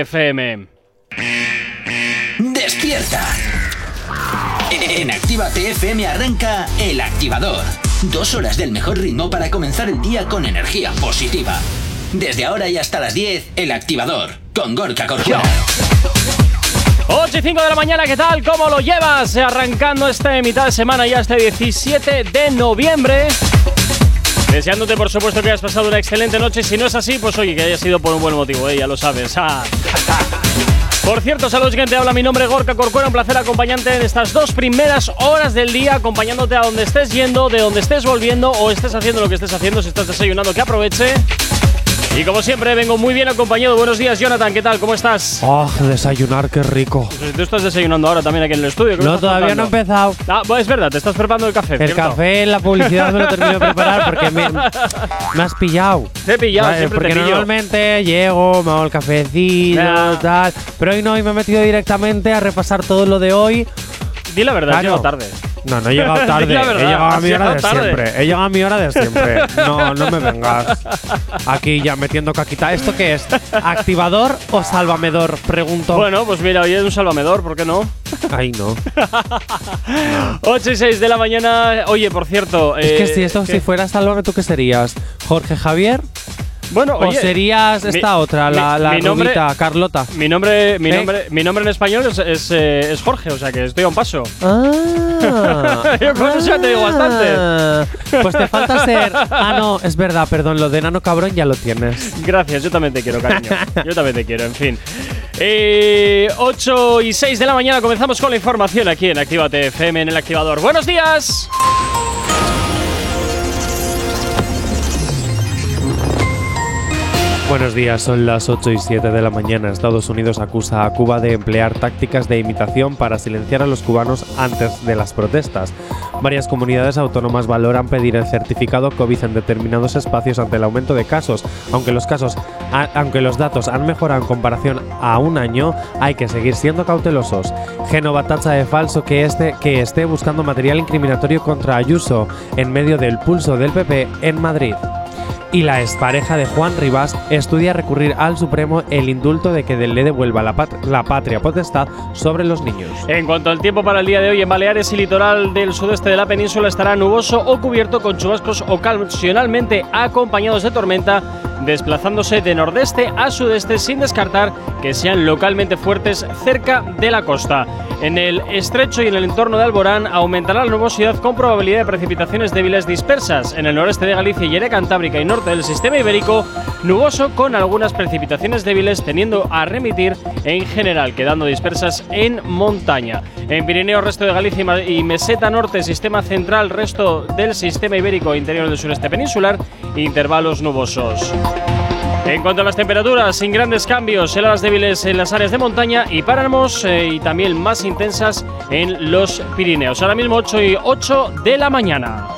FM. ¡Despierta! En Actívate FM arranca El Activador. Dos horas del mejor ritmo para comenzar el día con energía positiva. Desde ahora y hasta las 10, El Activador, con Gorka Corcuera. 8 y 5 de la mañana, ¿qué tal? ¿Cómo lo llevas? Arrancando esta mitad de semana ya este 17 de noviembre. Deseándote, por supuesto, que hayas pasado una excelente noche. Si no es así, pues oye, que haya sido por un buen motivo, ¿eh? ya lo sabes. Ah. Por cierto, saludos, gente. Habla mi nombre, Gorka Corcuera. Un placer acompañarte en estas dos primeras horas del día, acompañándote a donde estés yendo, de donde estés volviendo o estés haciendo lo que estés haciendo. Si estás desayunando, que aproveche. Y como siempre, vengo muy bien acompañado. Buenos días, Jonathan. ¿Qué tal? ¿Cómo estás? Oh, desayunar, qué rico. Tú estás desayunando ahora también aquí en el estudio. ¿qué me No, todavía no he empezado. Ah, es verdad, te estás preparando el café. El ¿cierto? café, la publicidad me lo termino de preparar porque me, me has pillado. Te he pillado, Vale, siempre porque te normalmente llego, me hago el cafecito, tal. Pero hoy no, hoy me he metido directamente a repasar todo lo de hoy. Di la verdad, Claro. llego tarde. No, no he llegado tarde. la he llegado a mi hora de tarde. siempre. He llegado a mi hora de siempre. No, no me vengas. Aquí ya metiendo caquita. ¿Esto qué es? ¿Activador o salvamedor? Pregunto. Bueno, pues mira, hoy es un salvamedor, ¿por qué no? Ay, no. 8 y 6 de la mañana. Oye, por cierto. Es que si esto ¿qué? si fuera Sálvame, ¿tú qué serías? ¿Jorge Javier? Bueno, ¿O oye, serías mi- esta otra, la, la mi nombre- rubita, Carlota? Mi nombre, mi, ¿Eh? nombre, mi nombre en español es, es, eh, es Jorge, o sea que estoy a un paso. Ah, Yo con eso ya te digo bastante. Pues te falta ser. Ah, no, es verdad, perdón, lo de enano cabrón ya lo tienes. Gracias, yo también te quiero, cariño. Yo también te quiero, en fin. Eh, 8 y 6 de la mañana comenzamos con la información aquí en Actívate FM en el activador. ¡Buenos días! Buenos días, son las 8 y 7 de la mañana. Estados Unidos acusa a Cuba de emplear tácticas de imitación para silenciar a los cubanos antes de las protestas. Varias comunidades autónomas valoran pedir el certificado COVID en determinados espacios ante el aumento de casos. Aunque los casos, aunque los datos han mejorado en comparación a un año, hay que seguir siendo cautelosos. Génova tacha de falso que este que esté buscando material incriminatorio contra Ayuso en medio del pulso del PP en Madrid y la expareja de Juan Rivas estudia recurrir al Supremo el indulto de que le devuelva la, la patria potestad sobre los niños. En cuanto al tiempo para el día de hoy, en Baleares y litoral del sudeste de la península estará nuboso o cubierto con chubascos ocasionalmente acompañados de tormenta, desplazándose de nordeste a sudeste sin descartar que sean localmente fuertes cerca de la costa. En el estrecho y en el entorno de Alborán aumentará la nubosidad con probabilidad de precipitaciones débiles dispersas. En el noreste de Galicia y área cantábrica y norte del sistema ibérico, nuboso con algunas precipitaciones débiles tendiendo a remitir en general, quedando dispersas en montaña. En Pirineo, resto de Galicia y meseta norte, sistema central, resto del sistema ibérico interior del sureste peninsular, intervalos nubosos. En cuanto a las temperaturas, sin grandes cambios, heladas débiles en las áreas de montaña y páramos eh, y también más intensas en los Pirineos. Ahora mismo 8 y 8 de la mañana.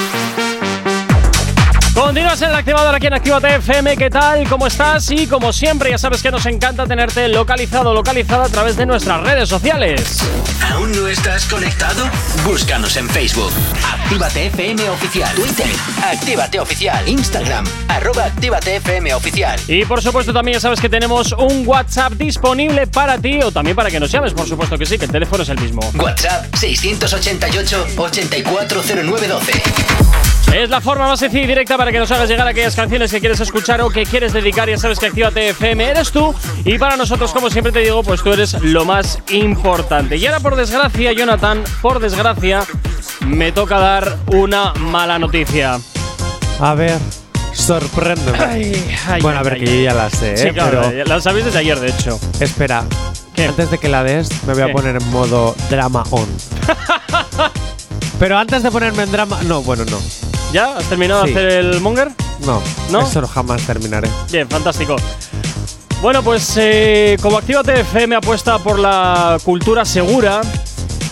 Continúas en el activador aquí en Actívate FM, ¿qué tal? ¿Cómo estás? Y como siempre, ya sabes que nos encanta tenerte localizado, localizada a través de nuestras redes sociales. ¿Aún no estás conectado? Búscanos en Facebook. Actívate FM Oficial. Twitter. Actívate Oficial. Instagram. Arroba Actívate FM Oficial. Y por supuesto también ya sabes que tenemos un WhatsApp disponible para ti o también para que nos llames, por supuesto que sí, que el teléfono es el mismo. WhatsApp 688-840912. Es la forma más sencilla y directa para que nos hagas llegar aquellas canciones que quieres escuchar o que quieres dedicar. Ya sabes que Actívate FM eres tú. Y para nosotros, como siempre te digo, pues tú eres lo más importante. Y ahora, por desgracia, Jonathan, por desgracia, me toca dar una mala noticia. A ver, sorpréndeme. Ay, ay, bueno, a ver, ay. que yo ya la sé, Sí, ¿eh? claro, pero la sabéis desde ayer, de hecho. espera. ¿Qué? Antes de que la des, me voy ¿Qué? a poner en modo drama on. pero antes de ponerme en drama. No, bueno, no. ¿Ya? ¿Has terminado Sí. de hacer el monger? No, ¿No? eso jamás terminaré. Bien, fantástico. Bueno, pues eh, como Actívate FM apuesta por la cultura segura,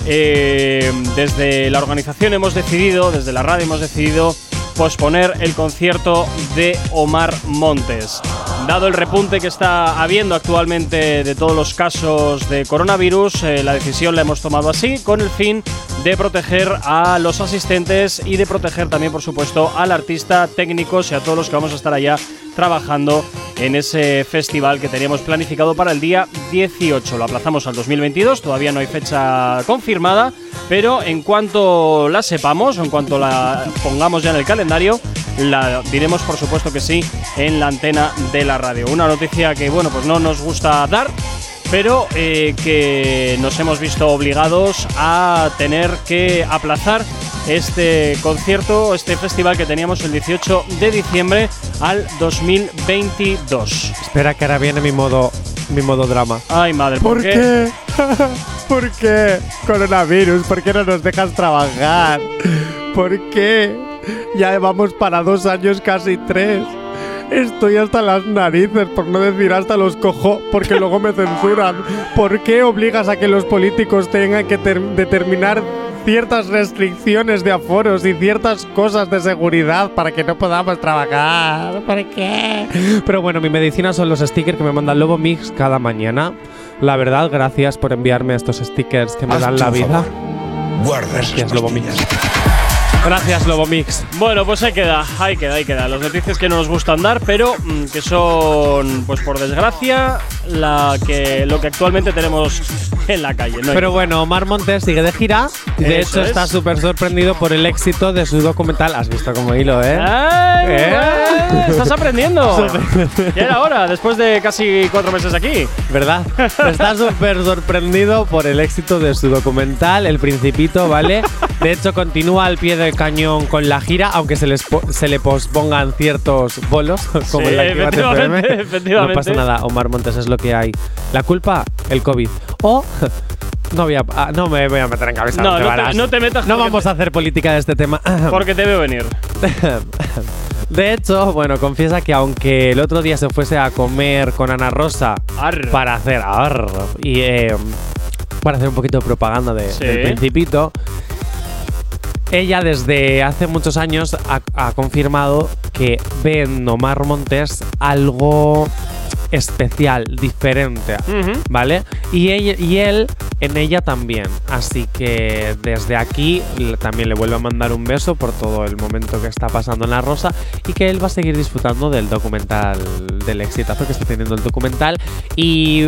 eh, desde la organización hemos decidido, desde la radio hemos decidido posponer el concierto de Omar Montes. Dado el repunte que está habiendo actualmente de todos los casos de coronavirus, eh, la decisión la hemos tomado así, con el fin de proteger a los asistentes y de proteger también, por supuesto, al artista, técnicos y a todos los que vamos a estar allá trabajando en ese festival que teníamos planificado para el día 18. Lo aplazamos al 2022, todavía no hay fecha confirmada, pero en cuanto la sepamos, en cuanto la pongamos ya en el calendario, la diremos por supuesto que sí en la antena de la radio. Una noticia que bueno, pues no nos gusta dar, pero eh, que nos hemos visto obligados a tener que aplazar este concierto, este festival que teníamos el 18 de diciembre al 2022. Espera que ahora viene mi modo, mi modo drama. Ay, madre, ¿por, qué? ¿Por qué? Coronavirus, ¿por qué no nos dejas trabajar? ¿Por qué? Ya vamos para dos años, casi tres. Estoy hasta las narices, por no decir hasta los cojo, porque luego me censuran. ¿Por qué obligas a que los políticos tengan que determinar ciertas restricciones de aforos y ciertas cosas de seguridad para que no podamos trabajar? ¿Por qué? Pero bueno, mi medicina son los stickers que me manda Lobo Mix cada mañana. La verdad, gracias por enviarme estos stickers que me dan la vida. Guarda gracias, Lobo Mix. Gracias, Lobo Mix. Bueno, pues ahí queda, ahí queda, ahí queda. Las noticias que no nos gustan dar, pero mm, que son, pues por desgracia, la que, lo que actualmente tenemos en la calle. pero bueno, Omar Montes sigue de gira. De hecho, está súper sorprendido por el éxito de su documental. Has visto como hilo, ¿eh? ¿Eh? Estás aprendiendo. ya era hora, después de casi cuatro meses aquí. ¿Verdad? está súper sorprendido por el éxito de su documental, El Principito, ¿vale? De hecho, continúa al pie de cañón con la gira, aunque se, les se le pospongan ciertos bolos, como en la efectivamente, No pasa nada, Omar Montes es lo que hay. La culpa, el COVID. O no voy a, ah, no me voy a meter en cabeza. No, no te, metas. No vamos a hacer política de este tema. Porque te veo venir. De hecho, bueno, confiesa que aunque el otro día se fuese a comer con Ana Rosa para hacer y eh, para hacer un poquito de propaganda de, del Principito, ella desde hace muchos años ha, confirmado que ve en Omar Montes algo especial, diferente, ¿vale? Y, y él en ella también. Así que desde aquí también le vuelvo a mandar un beso por todo el momento que está pasando en La Rosa y que él va a seguir disfrutando del documental, del exitazo que está teniendo el documental. Y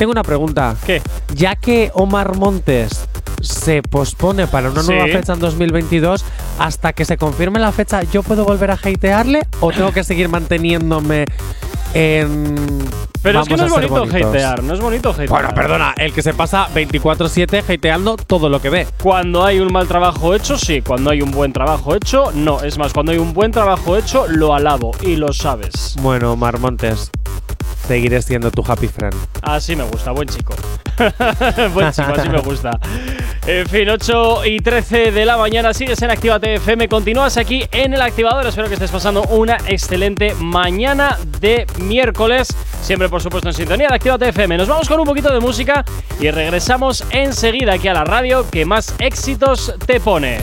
tengo una pregunta. ¿Qué? Ya que Omar Montes se pospone para una nueva fecha en 2022, hasta que se confirme la fecha, ¿yo puedo volver a hatearle o tengo que seguir manteniéndome en. Pero es que no es bonito hatear, no es bonito hatear. Bueno, perdona, el que se pasa 24-7 hateando todo lo que ve. Cuando hay un mal trabajo hecho, sí. Cuando hay un buen trabajo hecho, no. Es más, cuando hay un buen trabajo hecho, lo alabo y lo sabes. Bueno, Marmontes, seguiré siendo tu happy friend. Así me gusta, buen chico. buen chico, así me gusta. En fin, 8 y 13 de la mañana sigues en Activa FM. Continúas aquí en el activador. Espero que estés pasando una excelente mañana de miércoles. Siempre, por supuesto, en sintonía de Activa FM. Nos vamos con un poquito de música y regresamos enseguida aquí a la radio que más éxitos te pone.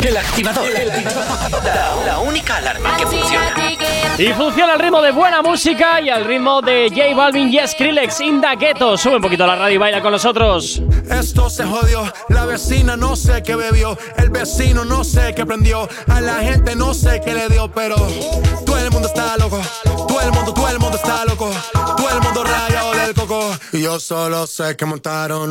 El activador. La, única alarma que funciona. Y funciona al ritmo de buena música y al ritmo de J Balvin y Skrillex Inda Ghetto. Sube un poquito la radio y baila con nosotros. Esto se jodió. La vecina no sé qué bebió. El vecino no sé qué prendió. A la gente no sé qué le dio, pero todo el mundo está loco. Todo el mundo, todo el mundo está loco. Todo el mundo rayado del coco. Y yo solo sé que montaron.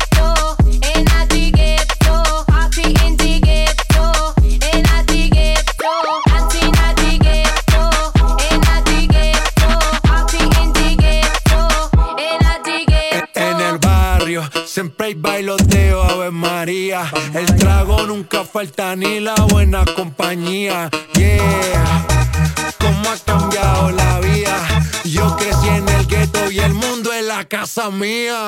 Siempre hay bailoteo, Ave María. El trago nunca falta ni la buena compañía. Yeah, cómo ha cambiado la vida. Yo crecí en el gueto y el mundo es la casa mía.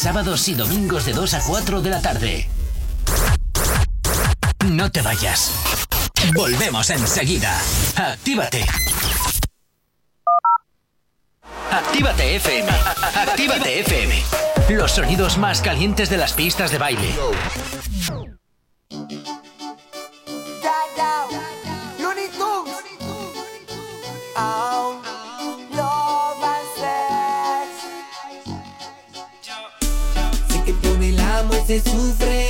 Sábados y domingos de 2 a 4 de la tarde. No te vayas. Volvemos enseguida. Actívate. Actívate FM. Actívate FM. Los sonidos más calientes de las pistas de baile. Se sufre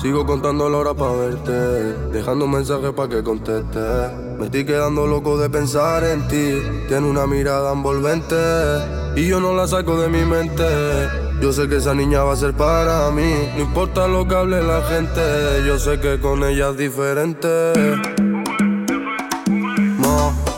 Sigo contando la hora para verte, dejando mensajes para que conteste. Me estoy quedando loco de pensar en ti. Tiene una mirada envolvente y yo no la saco de mi mente. Yo sé que esa niña va a ser para mí, no importa lo que hable la gente. Yo sé que con ella es diferente.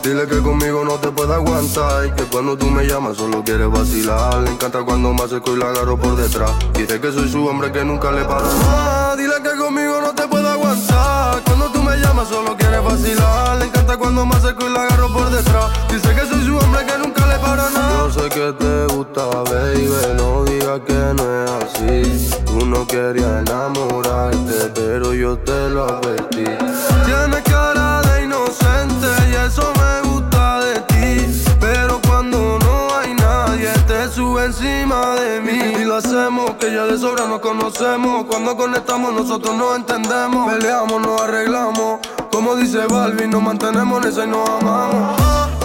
Dile que conmigo no te puede aguantar. Y que cuando tú me llamas solo quieres vacilar. Le encanta cuando me acerco y la agarro por detrás. Dice que soy su hombre que nunca le para nada. Dile que conmigo no te puede aguantar. Cuando tú me llamas solo quieres vacilar. Le encanta cuando me acerco y la agarro por detrás. Dice que soy su hombre que nunca le para nada. Yo sé que te gusta, baby. No digas que no es así. Tú no querías enamorarte, pero yo te lo advertí. Tienes Y lo hacemos, que ya de sobra nos conocemos. Cuando conectamos, nosotros nos entendemos. Peleamos, nos arreglamos. Como dice Balvin, nos mantenemos en esa y nos amamos.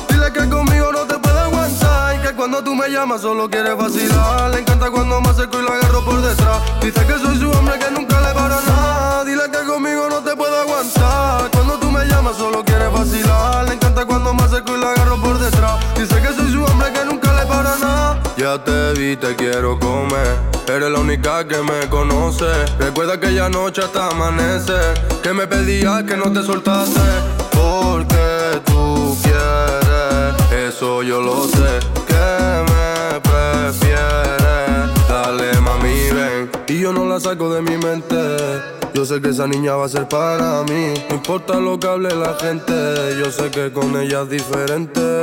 Dile que conmigo no te puede aguantar. Y que cuando tú me llamas, solo quieres vacilar. Le encanta cuando me acerco y la agarro por detrás. Dice que soy su hombre que nunca le para nada. Dile que conmigo no te puede aguantar. Cuando tú me llamas, solo quieres vacilar. Le encanta cuando me acerco y la agarro por detrás. Dice que soy su hombre que Ya te vi, te quiero comer. Eres la única que me conoce. Recuerda aquella noche hasta amanecer. Que me pedías que no te soltase. Porque tú quieres, eso yo lo sé. Que me prefieres. Dale, mami, ven. Y yo no la saco de mi mente. Yo sé que esa niña va a ser para mí. No importa lo que hable la gente. Yo sé que con ella es diferente.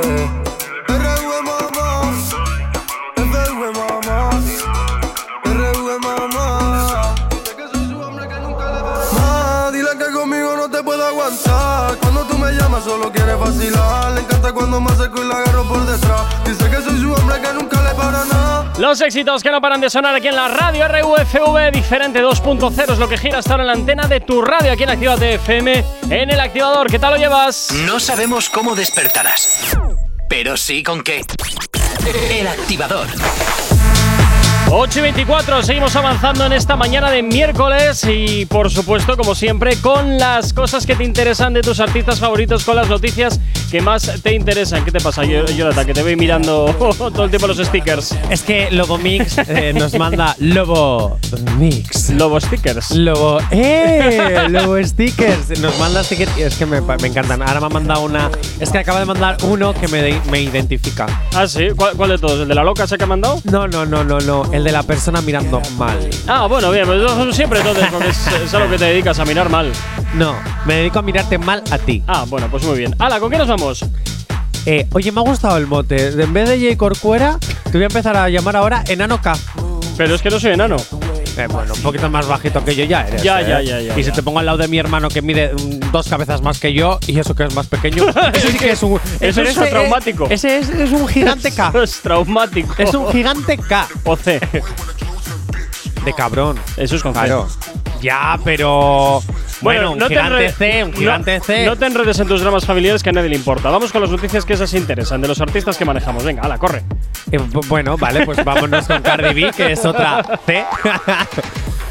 Vacilar. Le encanta cuando me acerco y la agarro por detrás. Dice que soy su hombre que nunca le para nada. Los éxitos que no paran de sonar aquí en la radio RUFV diferente 2.0 es lo que gira hasta ahora en la antena de tu radio aquí en Actívate FM en el activador. ¿Qué tal lo llevas? No sabemos cómo despertarás, pero sí con qué. El activador. 8 y 24, seguimos avanzando en esta mañana de miércoles y por supuesto, como siempre, con las cosas que te interesan de tus artistas favoritos, con las noticias que más te interesan. ¿Qué te pasa, Jonathan? Que te voy mirando todo el tiempo los stickers. Es que Lobo Mix eh, nos manda Lobo Mix. Lobo stickers. Lobo, ¡eh! Lobo Stickers. Nos manda stickers. Es que me, me encantan. Ahora me ha mandado una. Es que acaba de mandar uno que me, de- me identifica. Ah, sí. ¿Cuál, cuál de todos? ¿El de la loca ese que ha mandado? No, no, no, no, no. El de la persona mirando mal. Ah, bueno, bien, eso siempre entonces, porque es, es a lo que te dedicas, a mirar mal. No, me dedico a mirarte mal a ti. Ah, bueno, pues muy bien. Hala, ¿con qué nos vamos? Eh, oye, me ha gustado el mote. En vez de J. Corcuera, te voy a empezar a llamar ahora Enano K. Pero es que no soy enano. Eh, bueno, un poquito más bajito que yo ya eres. Ya, ¿eh? ya, ya, ya, Y si te pongo al lado de mi hermano que mide mm, dos cabezas más que yo y eso que es más pequeño, eso sí que es un. Eso es ese, traumático. Ese es, es un gigante K. Eso es traumático. es un gigante K. O C. De cabrón. Eso es con. Claro. Ya, pero. Bueno, un te gigante enre- C, un gigante no, C. No te enredes en tus dramas familiares que a nadie le importa. Vamos con las noticias que esas interesan, de los artistas que manejamos. Venga, hala, corre. Eh, bu- bueno, vale, pues vámonos con Cardi B, que es otra C.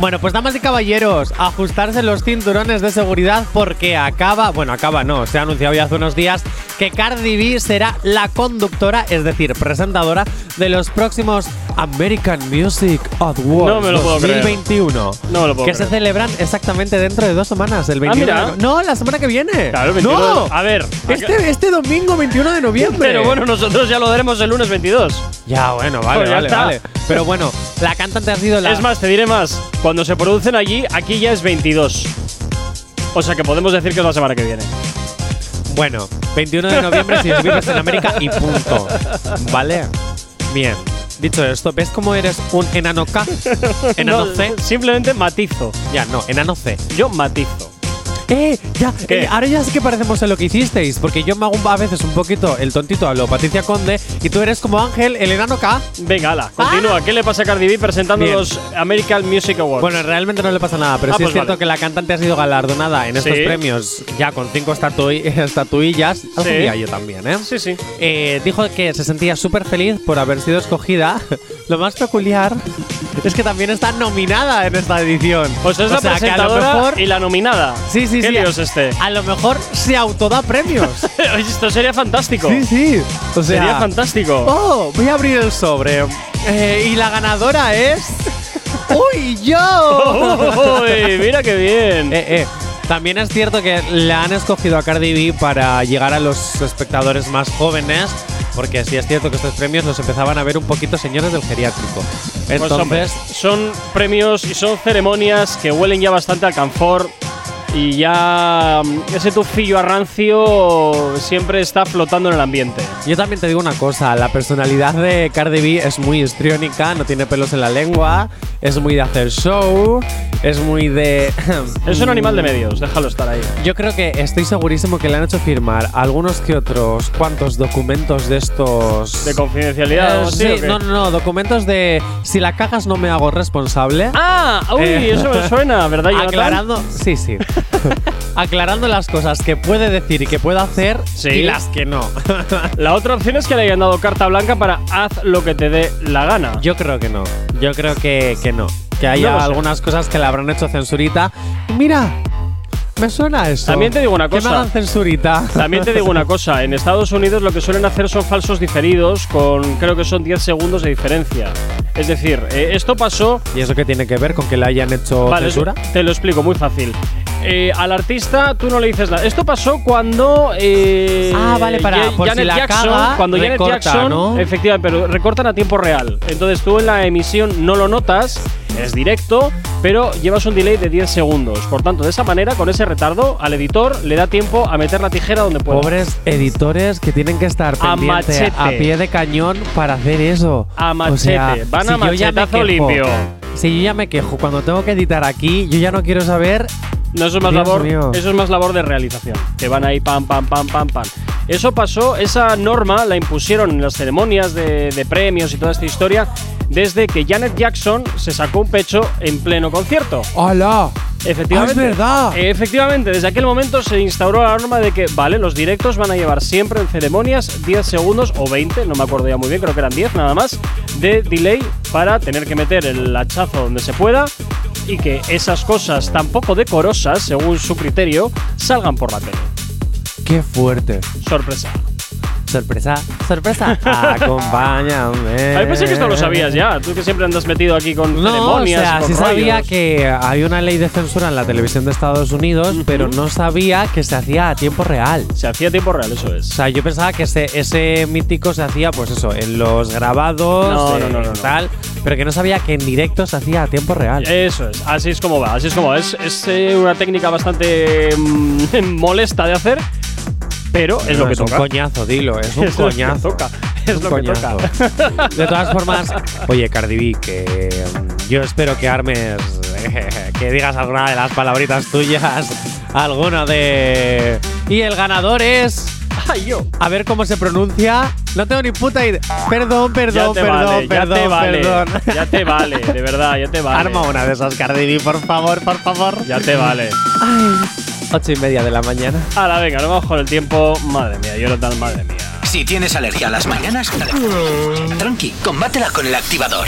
Bueno, pues damas y caballeros, ajustarse los cinturones de seguridad porque acaba, bueno, acaba no, se ha anunciado ya hace unos días que Cardi B será la conductora, es decir, presentadora de los próximos American Music Awards No me lo puedo creer. 2021. No me lo puedo Que creer. se celebran exactamente dentro de dos semanas, el 21 mira. de no- No, la semana que viene. Claro, el 21 No, de- a ver, este, este domingo 21 de noviembre. Pero bueno, nosotros ya lo daremos el lunes 22. Ya, bueno, vale, Pues ya vale, está. vale. Pero bueno, la cantante ha sido la. Es más, te diré más. Cuando se producen allí, aquí ya es 22. O sea que podemos decir que es la semana que viene. Bueno, 21 de noviembre si vives en América y punto. ¿Vale? Bien. Dicho esto, ¿ves cómo eres un enano K? ¿Enano No, C? Simplemente matizo. Ya, no, enano C. Yo matizo. Eh, ya, ¿Qué? eh, ahora ya sí que parecemos en lo que hicisteis, porque yo me hago a veces un poquito el tontito a lo Patricia Conde y tú eres como Ángel, el enano K. Venga, ala, continúa. ¿Qué le pasa a Cardi B presentando Bien. los American Music Awards? Bueno, realmente no le pasa nada, pero Ah, sí pues es cierto vale. que la cantante ha sido galardonada en estos Sí. premios ya con cinco estatui- estatuillas. Algún Sí. día yo también, ¿eh? sí, sí. Eh, dijo que se sentía súper feliz por haber sido escogida. Lo más peculiar es que también está nominada en esta edición. Pues es O la sea, que a lo presentadora mejor- y la nominada. Sí, sí, ¿Qué sí. es este? A lo mejor se autoda premios. Esto sería fantástico. sí, sí. O sea, Sería fantástico. Oh, voy a abrir el sobre. Eh, y la ganadora es. ¡Uy, yo! Uy, mira qué bien. Eh, eh. También es cierto que le han escogido a Cardi B para llegar a los espectadores más jóvenes, porque sí es cierto que estos premios los empezaban a ver un poquito señores del geriátrico. Pues, hombre, Entonces, son premios y son ceremonias que huelen ya bastante al canfor y ya mm, ese tufillo a rancio siempre está flotando en el ambiente. yo también te digo una cosa, la personalidad de Cardi B es muy histriónica, no tiene pelos en la lengua, es muy de hacer show, es muy de... Es un animal de medios, déjalo estar ahí. Yo creo que estoy segurísimo que le han hecho firmar algunos que otros cuantos documentos de estos... ¿De confidencialidad Eh, sí, o qué? no, no, no, documentos de si la cagas no me hago responsable. Ah, uy, Eh, eso me suena, ¿verdad, Jonathan? Aclarando, sí, sí. Aclarando las cosas que puede decir y que puede hacer Sí. y las que no. La otra opción es que le hayan dado carta blanca para haz lo que te dé la gana. Yo creo que no. Yo creo que, que no. Que haya No algunas cosas que le habrán hecho censurita. Mira, me suena eso. También te digo una Que cosa. me hagan censurita. También te digo una cosa, en Estados Unidos lo que suelen hacer son falsos diferidos con creo que son 10 segundos de diferencia. Es decir, eh, esto pasó ¿Y eso qué tiene que ver con que le hayan hecho Vale, censura? te lo explico muy fácil. Eh, al artista tú no le dices nada. Esto pasó cuando. eh, Ah, vale, para- por si Janet la Jackson, caga, cuando Janet recorta, Jackson. ¿no? Efectivamente, pero recortan a tiempo real. Entonces tú en la emisión no lo notas, es directo, pero llevas un delay de 10 segundos. Por tanto, de esa manera, con ese retardo, al editor le da tiempo a meter la tijera donde pueda. Pobres editores que tienen que estar A machete. a pie de cañón para hacer eso. A O sea, machete. Van a si machetazo limpio. Si yo ya me quejo cuando tengo que editar aquí, yo ya no quiero saber. No, eso es más Dios labor. mío. Eso es más labor de realización. Que van ahí pam, pam, pam, pam, pam. Eso pasó, esa norma la impusieron en las ceremonias de, de premios y toda esta historia desde que Janet Jackson se sacó un pecho en pleno concierto. ¡Hala! Efectivamente. Ah, es verdad. Efectivamente, desde aquel momento se instauró la norma de que, vale, los directos van a llevar siempre en ceremonias 10 segundos o 20, no me acuerdo ya muy bien, creo que eran 10 nada más, de delay para tener que meter el hachazo donde se pueda y que esas cosas tan poco decorosas, según su criterio, salgan por la tele. ¡Qué fuerte! Sorpresa. Sorpresa, sorpresa. Acompáñame. A mí pensé que esto lo sabías ya, tú que siempre andas metido aquí con No, o ceremonias, sea, con sí sabía que hay una ley de censura en la televisión de Estados Unidos, pero no sabía que se hacía a tiempo real. Se hacía a tiempo real, eso es. O sea, yo pensaba que ese, ese mítico se hacía, pues eso, en los grabados, No, eh, no, no, no, no. tal, pero que no sabía que en directo se hacía a tiempo real. Eso es, así es como va, así es como va. Es, es, eh, una técnica bastante mm, molesta de hacer, pero es No, lo que es un toca. coñazo, dilo, es un Es lo que coñazo. toca, es un lo que coñazo. toca. De todas formas, oye, Cardi B, que mm, yo espero que armes, que digas alguna de las palabritas tuyas, alguna de... Y el ganador es... Ay, yo. A ver cómo se pronuncia. No tengo ni puta idea. Perdón, perdón, ya te perdón, vale, perdón, ya te vale, perdón. ya te vale, de verdad, ya te vale. Arma una de esas, Cardi B, por favor, por favor. Ya te vale. Ocho y media de la mañana. Ahora, venga, no vamos con el tiempo. Madre mía, Jonathan, madre mía. Si tienes alergia a las mañanas, tranqui, combátela con el activador.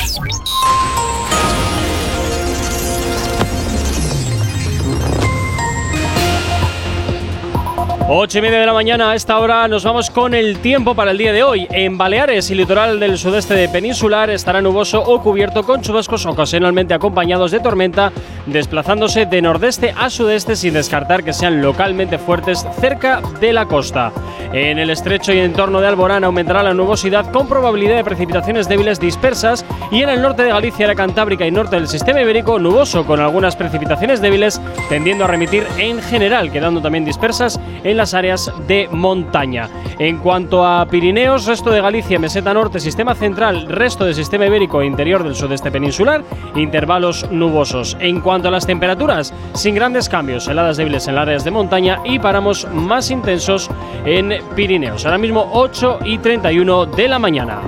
Ocho y media de la mañana, a esta hora nos vamos con el tiempo para el día de hoy. En Baleares y litoral del sudeste de Peninsular estará nuboso o cubierto con chubascos ocasionalmente acompañados de tormenta, desplazándose de nordeste a sudeste sin descartar que sean localmente fuertes cerca de la costa. En el estrecho y entorno de Alborán aumentará la nubosidad con probabilidad de precipitaciones débiles dispersas y en el norte de Galicia, la Cantábrica y norte del sistema ibérico nuboso con algunas precipitaciones débiles tendiendo a remitir en general, quedando también dispersas en las áreas de montaña. En cuanto a Pirineos, resto de Galicia, meseta norte, sistema central, resto del sistema ibérico e interior del sudeste peninsular, intervalos nubosos. En cuanto a las temperaturas, sin grandes cambios, heladas débiles en las áreas de montaña y paramos más intensos en Pirineos. Ahora mismo 8 y 31 de la mañana.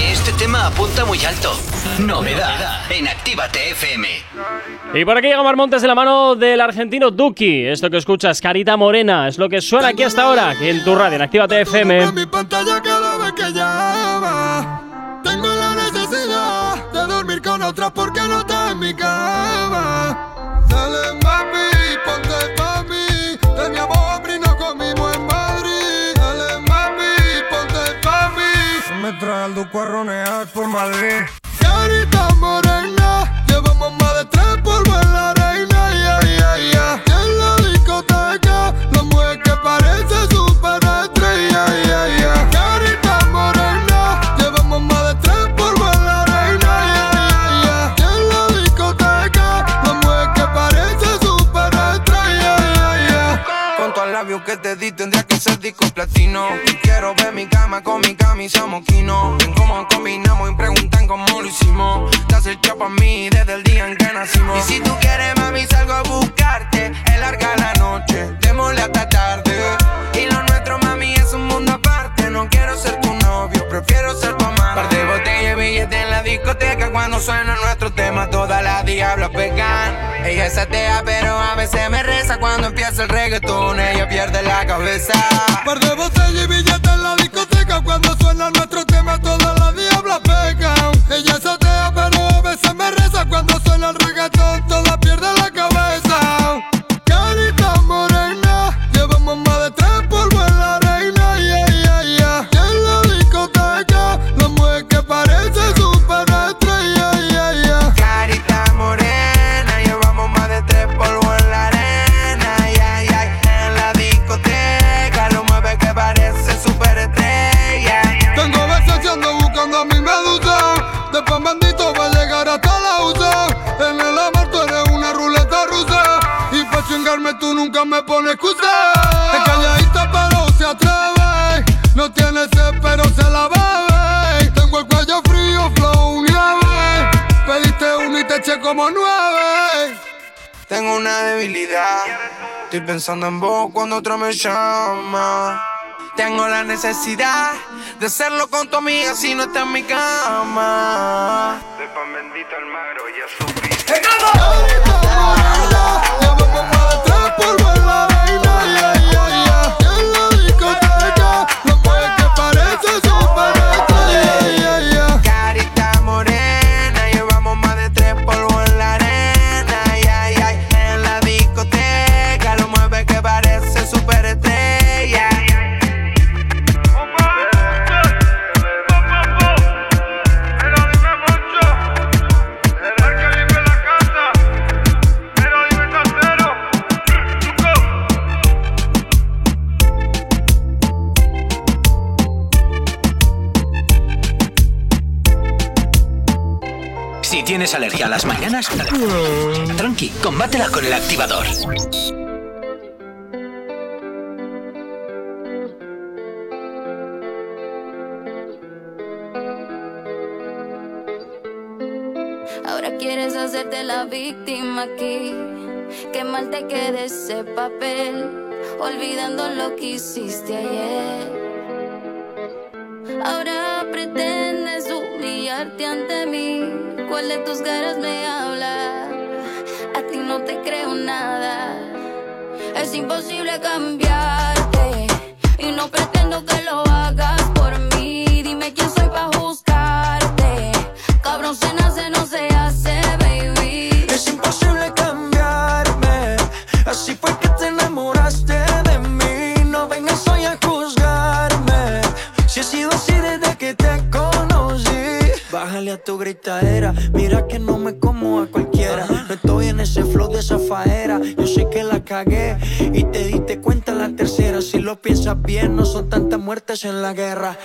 Este tema apunta muy alto. Novedad en Actívate FM. Y por aquí llega Mar Montes de la mano del argentino Duki. Esto que escuchas, Carita Morena, es lo que suena aquí hasta ahora, en tu radio, en Actívate FM. Otra porque no está en mi cama. Ser disco platino. Quiero ver mi cama con mi camisa moquino. Ven cómo combinamos y preguntan cómo lo hicimos Te hecho pa' mí desde el día en que nacimos. Y si tú quieres mami salgo a buscarte. Es larga la noche, démosle hasta tarde. Y lo nuestro mami es un mundo aparte. No quiero ser tu novio, prefiero ser tu botella billete en la discoteca Cuando suena nuestro tema. Todas las diablas pegan. Ella es atea pero a veces me reza. Cuando empieza el reggaetón ella pierde la cabeza. Par de botellas y billetes en la discoteca. Cuando suena nuestro tema todas las diablas pecan Ella es atea pero a veces me reza. Cuando suena el reggaetón todas me pones excusa. Es calladita pero se atreve. No tiene sed pero se la bebe. Tengo el cuello frío, flow nieve. Pediste uno y te eché como nueve. Tengo una debilidad, estoy pensando en vos cuando otro me llama. Tengo la necesidad de hacerlo con tu amiga si no está en mi cama. De pan bendito al magro ya sufrí. Llevamos combátela con el activador. Ahora quieres hacerte la víctima aquí. Qué mal te quede ese papel, olvidando lo que hiciste ayer. Ahora pretendes humillarte ante mí. ¿Cuál de tus caras me habla? No te creo nada. Es imposible cambiarte y no pretendo que lo hagas por mí. Dime quién soy para juzgarte. Cabrón se nace, no se hace, baby. Es imposible cambiarme. Así fue que te enamoraste de mí. No vengas hoy a juzgarme. Si he sido así desde que te conocí. Bájale a tu gritadera. Mira que no me como a cualquiera. Yo sé que la cagué y te diste cuenta en la tercera. Si lo piensas bien, no son tantas muertes en la guerra.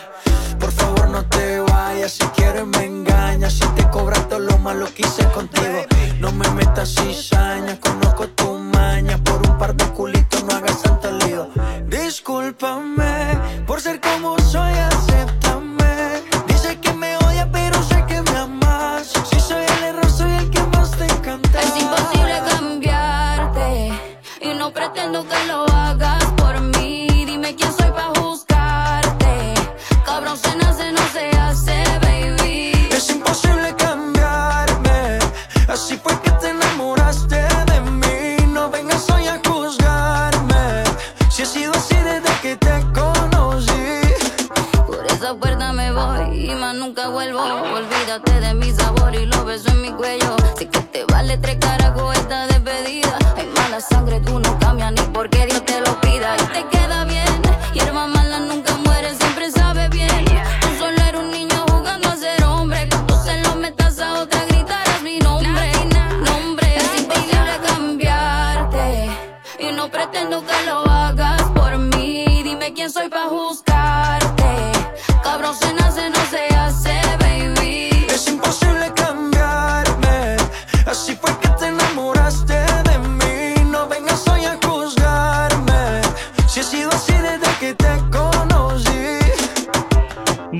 Por favor, no te vayas. Si quieres, me engañas. Si te cobras todo lo malo que hice contigo. No me metas cizaña. Conozco tu maña por un par de culitos, no hagas tanto lío. Discúlpame por ser como soy, acéptame.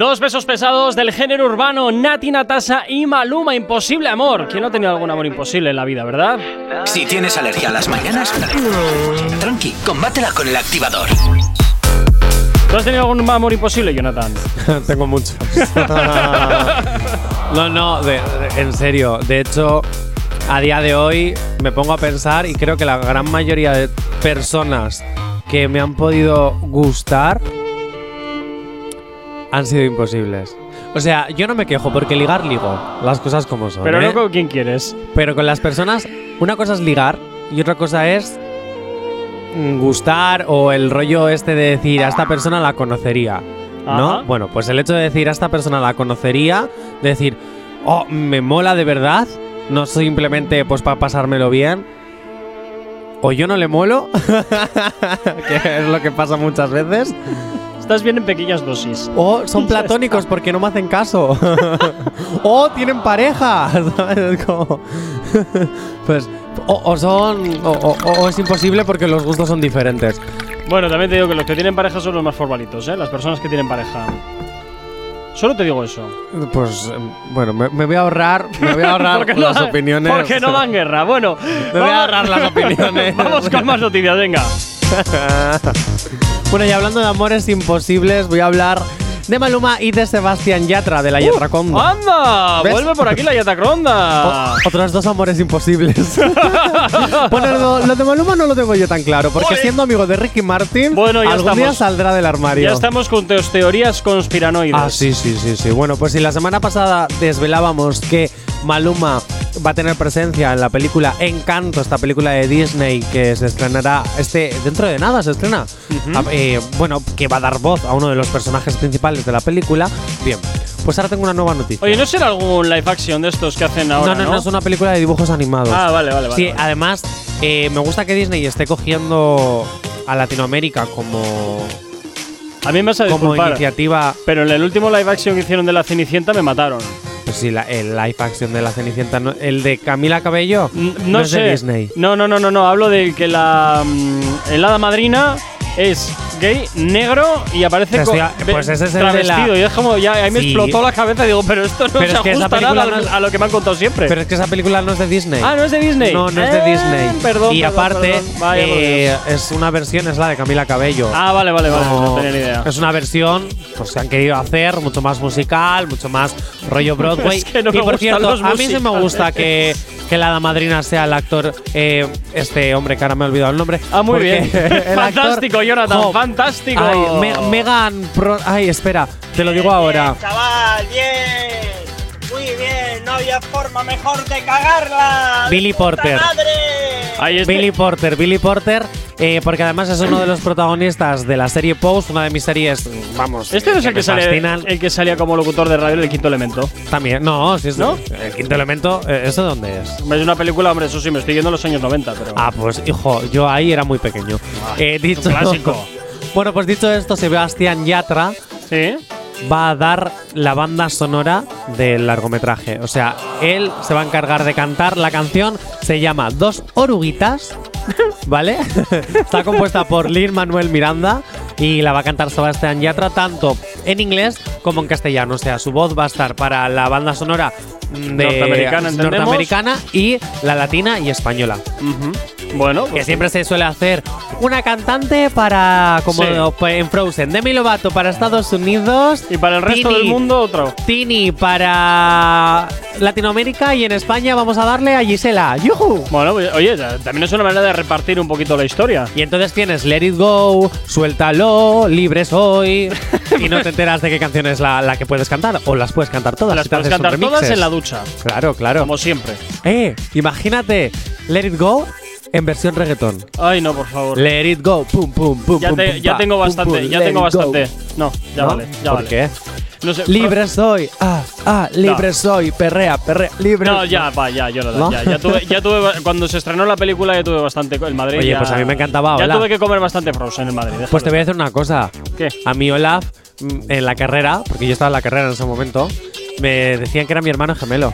Dos besos pesados del género urbano, Nati Natasa y Maluma, Imposible Amor. ¿Quién no ha tenido algún amor imposible en la vida, verdad? Si tienes alergia a las mañanas, tranqui, combátela con el activador. ¿Tú has tenido algún amor imposible, Jonathan? Tengo muchos. no, no, de- de- en serio. De hecho, a día de hoy me pongo a pensar y creo que la gran mayoría de personas que me han podido gustar han sido imposibles. O sea, yo no me quejo porque ligar ligo, las cosas como son. Pero ¿eh? no con quien quieres. Pero con las personas, una cosa es ligar y otra cosa es gustar o el rollo este de decir a esta persona la conocería. ¿No? Ajá. Bueno, pues el hecho de decir a esta persona la conocería, de decir, oh, me mola de verdad, no simplemente pues para pasármelo bien. O yo no le molo, que es lo que pasa muchas veces. Estás bien en pequeñas dosis. O son platónicos porque no me hacen caso. o tienen pareja. pues, o, o son. O, o- es imposible porque los gustos son diferentes. Bueno, también te digo que los que tienen pareja son los más formalitos, ¿eh? Las personas que tienen pareja. Solo te digo eso. Pues, em, bueno, me, me voy a ahorrar. Me voy a ahorrar las no- opiniones. Porque no dan guerra. Bueno, Me voy a ahorrar las opiniones. Vamos con más noticias, venga. Bueno, y hablando de amores imposibles, voy a hablar de Maluma y de Sebastián Yatra, de la Yatraconda. ¡Anda! ¿Ves? ¡Vuelve por aquí la Yatacronda! O- otros dos amores imposibles. bueno, lo, lo de Maluma no lo tengo yo tan claro, porque siendo amigo de Ricky Martin, Bueno, ya algún día saldrá del armario. Ya estamos con teorías conspiranoides. Ah, sí, sí, sí, sí. Bueno, pues si la semana pasada desvelábamos que Maluma va a tener presencia en la película Encanto, esta película de Disney que se estrenará este dentro de nada se estrena. Ah, eh, bueno, que va a dar voz a uno de los personajes principales de la película. Bien, pues ahora tengo una nueva noticia. Oye, ¿no será algún live action de estos que hacen ahora? no, no, no, es una película de dibujos animados. Ah, vale, vale, vale. Sí, vale. además, eh, me gusta que Disney esté cogiendo a Latinoamérica como, A mí me vas a como iniciativa. Pero en el último live action que hicieron de la Cenicienta me mataron. Pues sí, la- el live action de la Cenicienta, no- el de Camila Cabello, N- No, es sé. de Disney. No, no, no, no, no. Hablo de que la. mm, el hada madrina es gay, negro y aparece con. estoy a- pues ese es el de travestido. la- Y es como. Ya, ahí me Sí. explotó la cabeza y digo, pero esto no Pero se es que ajusta nada no es- a lo que me han contado siempre. Pero es que esa película no es de Disney. ah, no es de Disney. No, no es de Eh, Disney. Perdón. y aparte, perdón. Vaya eh, es una versión, es la de Camila Cabello. Ah, vale, vale, vale. No, tenía ni idea. Es una versión pues, que han querido hacer mucho más musical, mucho más rollo Broadway. Es que no y por cierto, a mí sí me gusta que, que la madrina sea el actor, eh, este hombre que ahora me he olvidado el nombre. Ah, muy bien. fantástico, Jonathan, Jo, fantástico. Ay, Me- Megan. Pro- ay, espera, te lo digo ahora. Chaval, bien. Había forma mejor de cagarla. Billy ¡Puta Porter. madre! Ahí está. Billy Porter, Billy Porter, eh, porque además es uno de los protagonistas de la serie Post, una de mis series, vamos. Este no es el que, sale, el que salía como locutor de radio en el quinto elemento. También, no, si es ¿No? El quinto elemento, eh, ¿eso dónde es? Es una película, hombre, eso sí, me estoy yendo en los años 90, pero. Ah, pues hijo, yo ahí era muy pequeño. Eh, dicho, un clásico. bueno, pues dicho esto, Sebastián Yatra Sí. Va a dar la banda sonora del largometraje. O sea, él se va a encargar de cantar la canción. Se llama Dos oruguitas. ¿vale? Está compuesta por Lin Manuel Miranda y la va a cantar Sebastián Yatra tanto en inglés como en castellano. O sea, su voz va a estar para la banda sonora mm, de Norteamericana, y la latina y española. Bueno, Que pues, siempre se suele hacer una cantante para, como Sí. en Frozen, Demi Lovato para Estados Unidos. y para el resto Tini- del mundo otro. Tini para Latinoamérica y en España vamos a darle a Gisela. ¡Yujú! Bueno, pues, oye, también es una manera de repartir un poquito la historia. Y entonces tienes Let It Go, Suéltalo, Libre Soy. y no te enteras de qué canción es la, la que puedes cantar. O las puedes cantar todas. Las si puedes cantar todas en la ducha, Claro, claro. como siempre. Eh, imagínate Let It Go en versión reggaetón. Ay, no, por favor. Let It Go, pum, pum, pum. Ya, pum, te- pum, ya pa, tengo bastante, pum, ya tengo it go. bastante. No, ya ¿No? vale, ya ¿Por vale. qué? No sé, Libre soy, ah, ah, libre No. soy, perrea, perrea, libre. No, ya, va, ya, yo ¿No? ya, ya tuve, ya tuve, cuando se estrenó la película ya tuve bastante el Madrid. Oye, ya- pues a mí me encantaba Ya Olaf. tuve que comer bastante Frozen en Madrid. Pues te voy a decir una cosa. ¿Qué? A mí Olaf, mm, en la carrera, porque yo estaba en la carrera en ese momento, me decían que era mi hermano gemelo.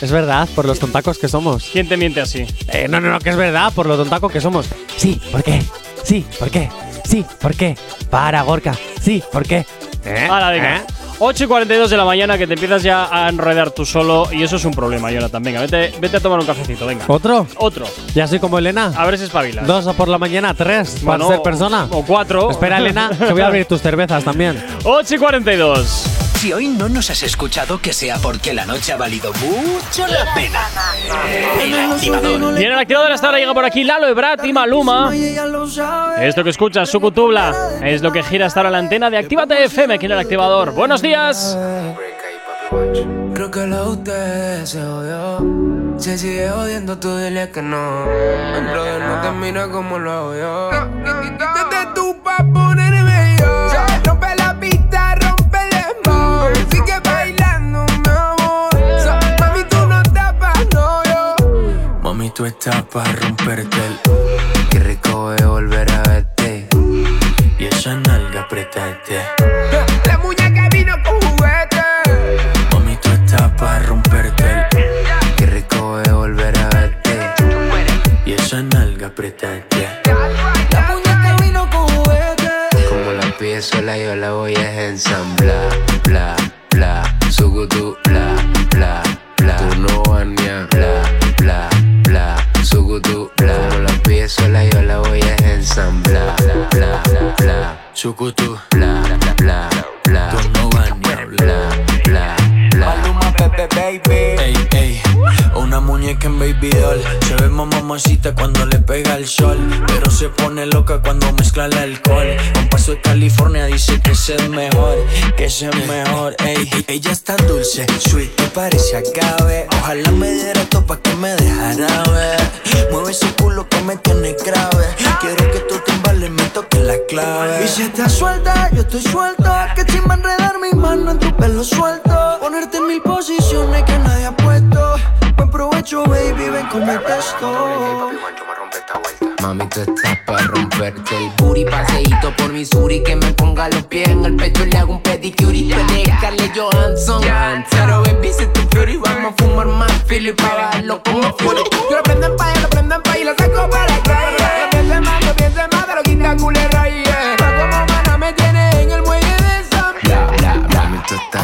Es verdad, por los tontacos que somos. ¿Quién te miente así? Eh, no, no, no, que es verdad, por los tontacos que somos. Sí, ¿por qué? Sí, ¿por qué? Sí, ¿por qué? Para, Gorka. Sí, ¿por qué? ¿Eh? Ahora, venga. ¿Eh? 8 y 42 de la mañana que te empiezas ya a enredar tú solo y eso es un problema, Jonathan. Venga, vete, vete a tomar un cafecito, venga. ¿Otro? Otro. Ya soy como Elena. A ver si espabilas. Dos por la mañana, tres Bueno, para ser persona. O cuatro. Espera, Elena, que voy a abrir tus cervezas también. 8 y 42. Si hoy no nos has escuchado, que sea porque la noche ha valido mucho la pena. El activador. Y en el activador hasta ahora llega por aquí Lalo Ebrat y Maluma. Esto que escuchas, Sucutubla, es lo que gira hasta ahora la antena de Actívate FM aquí en el activador. Buenos días. Creo que lo de ustedes se jodió. Se sigue jodiendo, tú dile que no. El brother no te mira como lo hago yo. Tú estás pa' romperte el. Qué rico es volver a verte. Y esa nalga apretarte. La muñeca vino con juguete. Mami, tú estás pa' romperte el. Qué rico es volver a verte. Y esa nalga apretarte. La muñeca vino con juguete. Como la pides sola, yo la voy a ensamblar. Bla, bla, sugutu, bla, bla, bla. Tú no a bla, bla, bla, sugutu, bla. Como la pides sola, yo la voy a ensamblar. Bla, bla, bla, sugutu, bla, bla, bla. Tú no vas ni a bla, bla, bla. Maluma, Pepe, baby. Ey, ey, una muñeca en baby doll. Se ve más mamacita cuando le pega el sol. Pero se pone loca cuando mezcla el alcohol. Un paso de California dice que es el mejor, que es el mejor. Ey, ella está dulce, sweet, que parece agave. Ojalá me diera todo pa' que me dejara ver. Mueve ese culo que me tiene grave. Quiero que tú timbales me toques la clave. Y si estás suelta, yo estoy suelto. Que chimba enredar mi mano en tu pelo suelto. Ponerte en mil posiciones que nadie ha puesto. Buen provecho, baby, ven con mi texto. Mami, tú estás pa' romperte el booty Paseíto por Missouri Que me ponga los pies en el pecho y le hago un pedicure Y puede Scarlett Johansson Pero baby, si tú fury Vamos a fumar más filo y pa' bajarlo como fury Yo lo prendo en paya, lo prendo en paya y lo saco para la calle. Lo piense más, lo piense más, te lo quita culera y yeah. Pa' como mana me tiene en el muelle de San Bla, bla, bla Mami, tú estás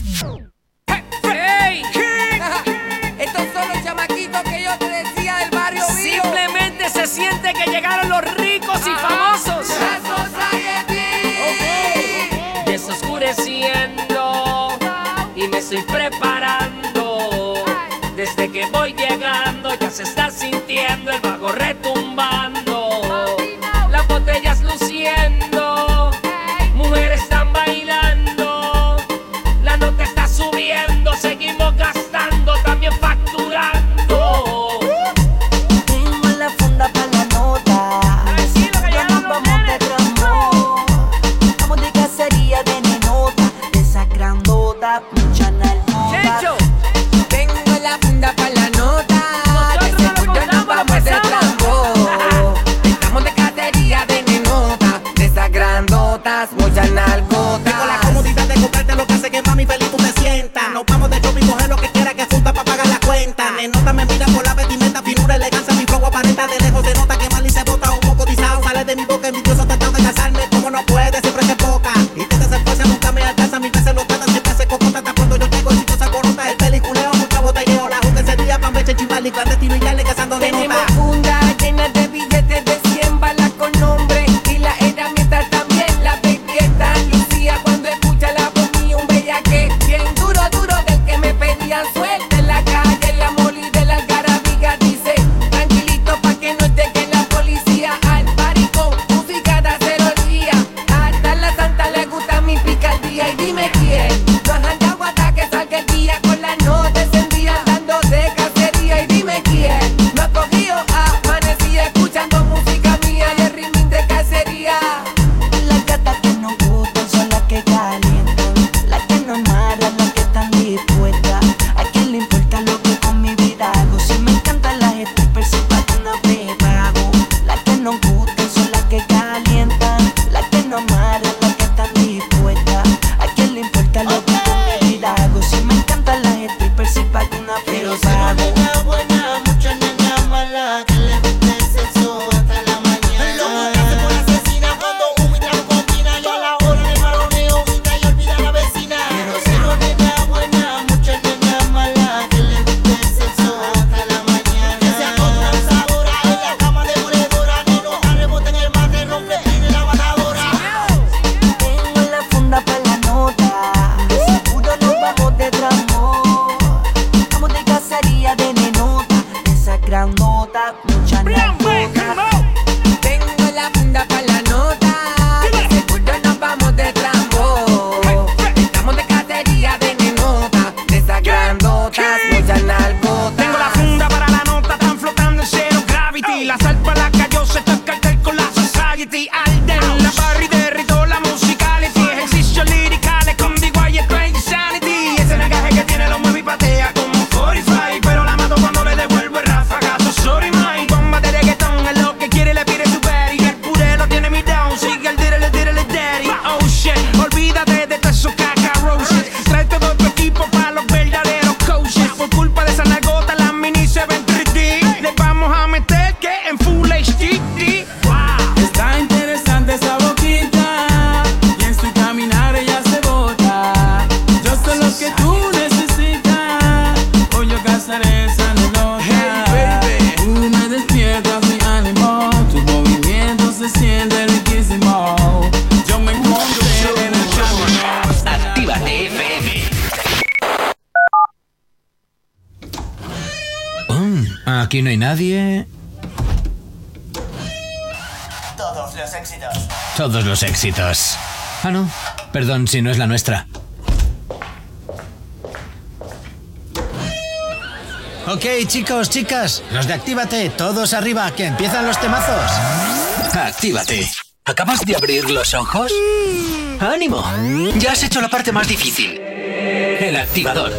Se está sintiendo el bajo retumbando. Éxitos. Ah, no. Perdón si no es la nuestra. Ok, chicos, chicas, los de Actívate, todos arriba, que empiezan los temazos. Actívate. ¿Acabas de abrir los ojos? ¡Ánimo! Ya has hecho la parte más difícil. El activador.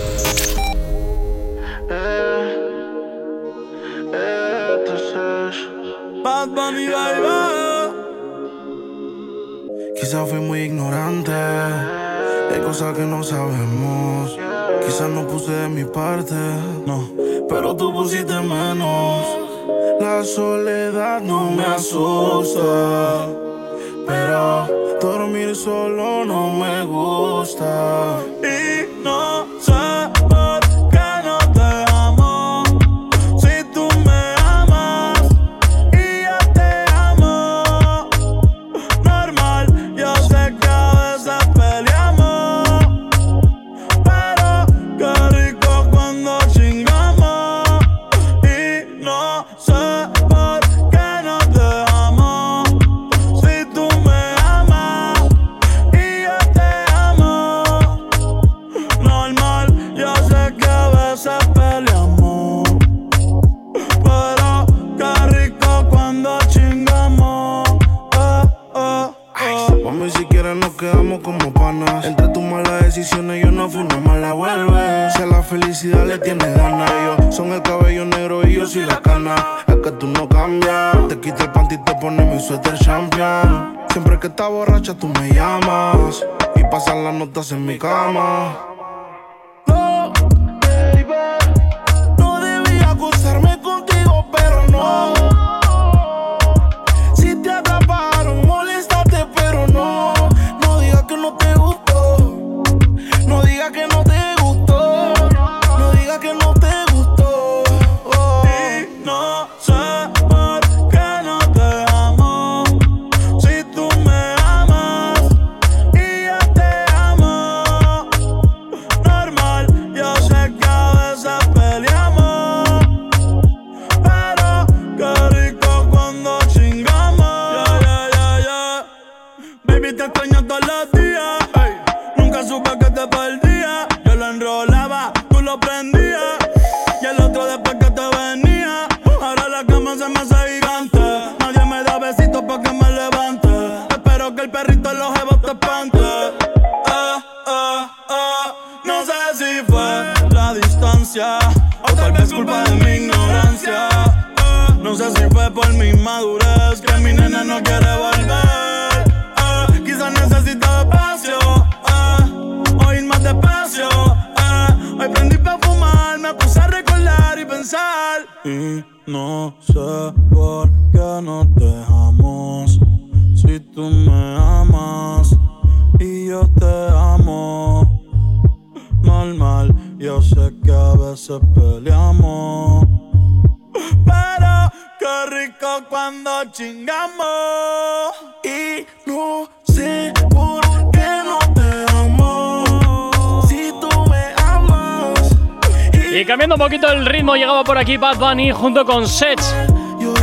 Aquí Bad Bunny junto con Sech.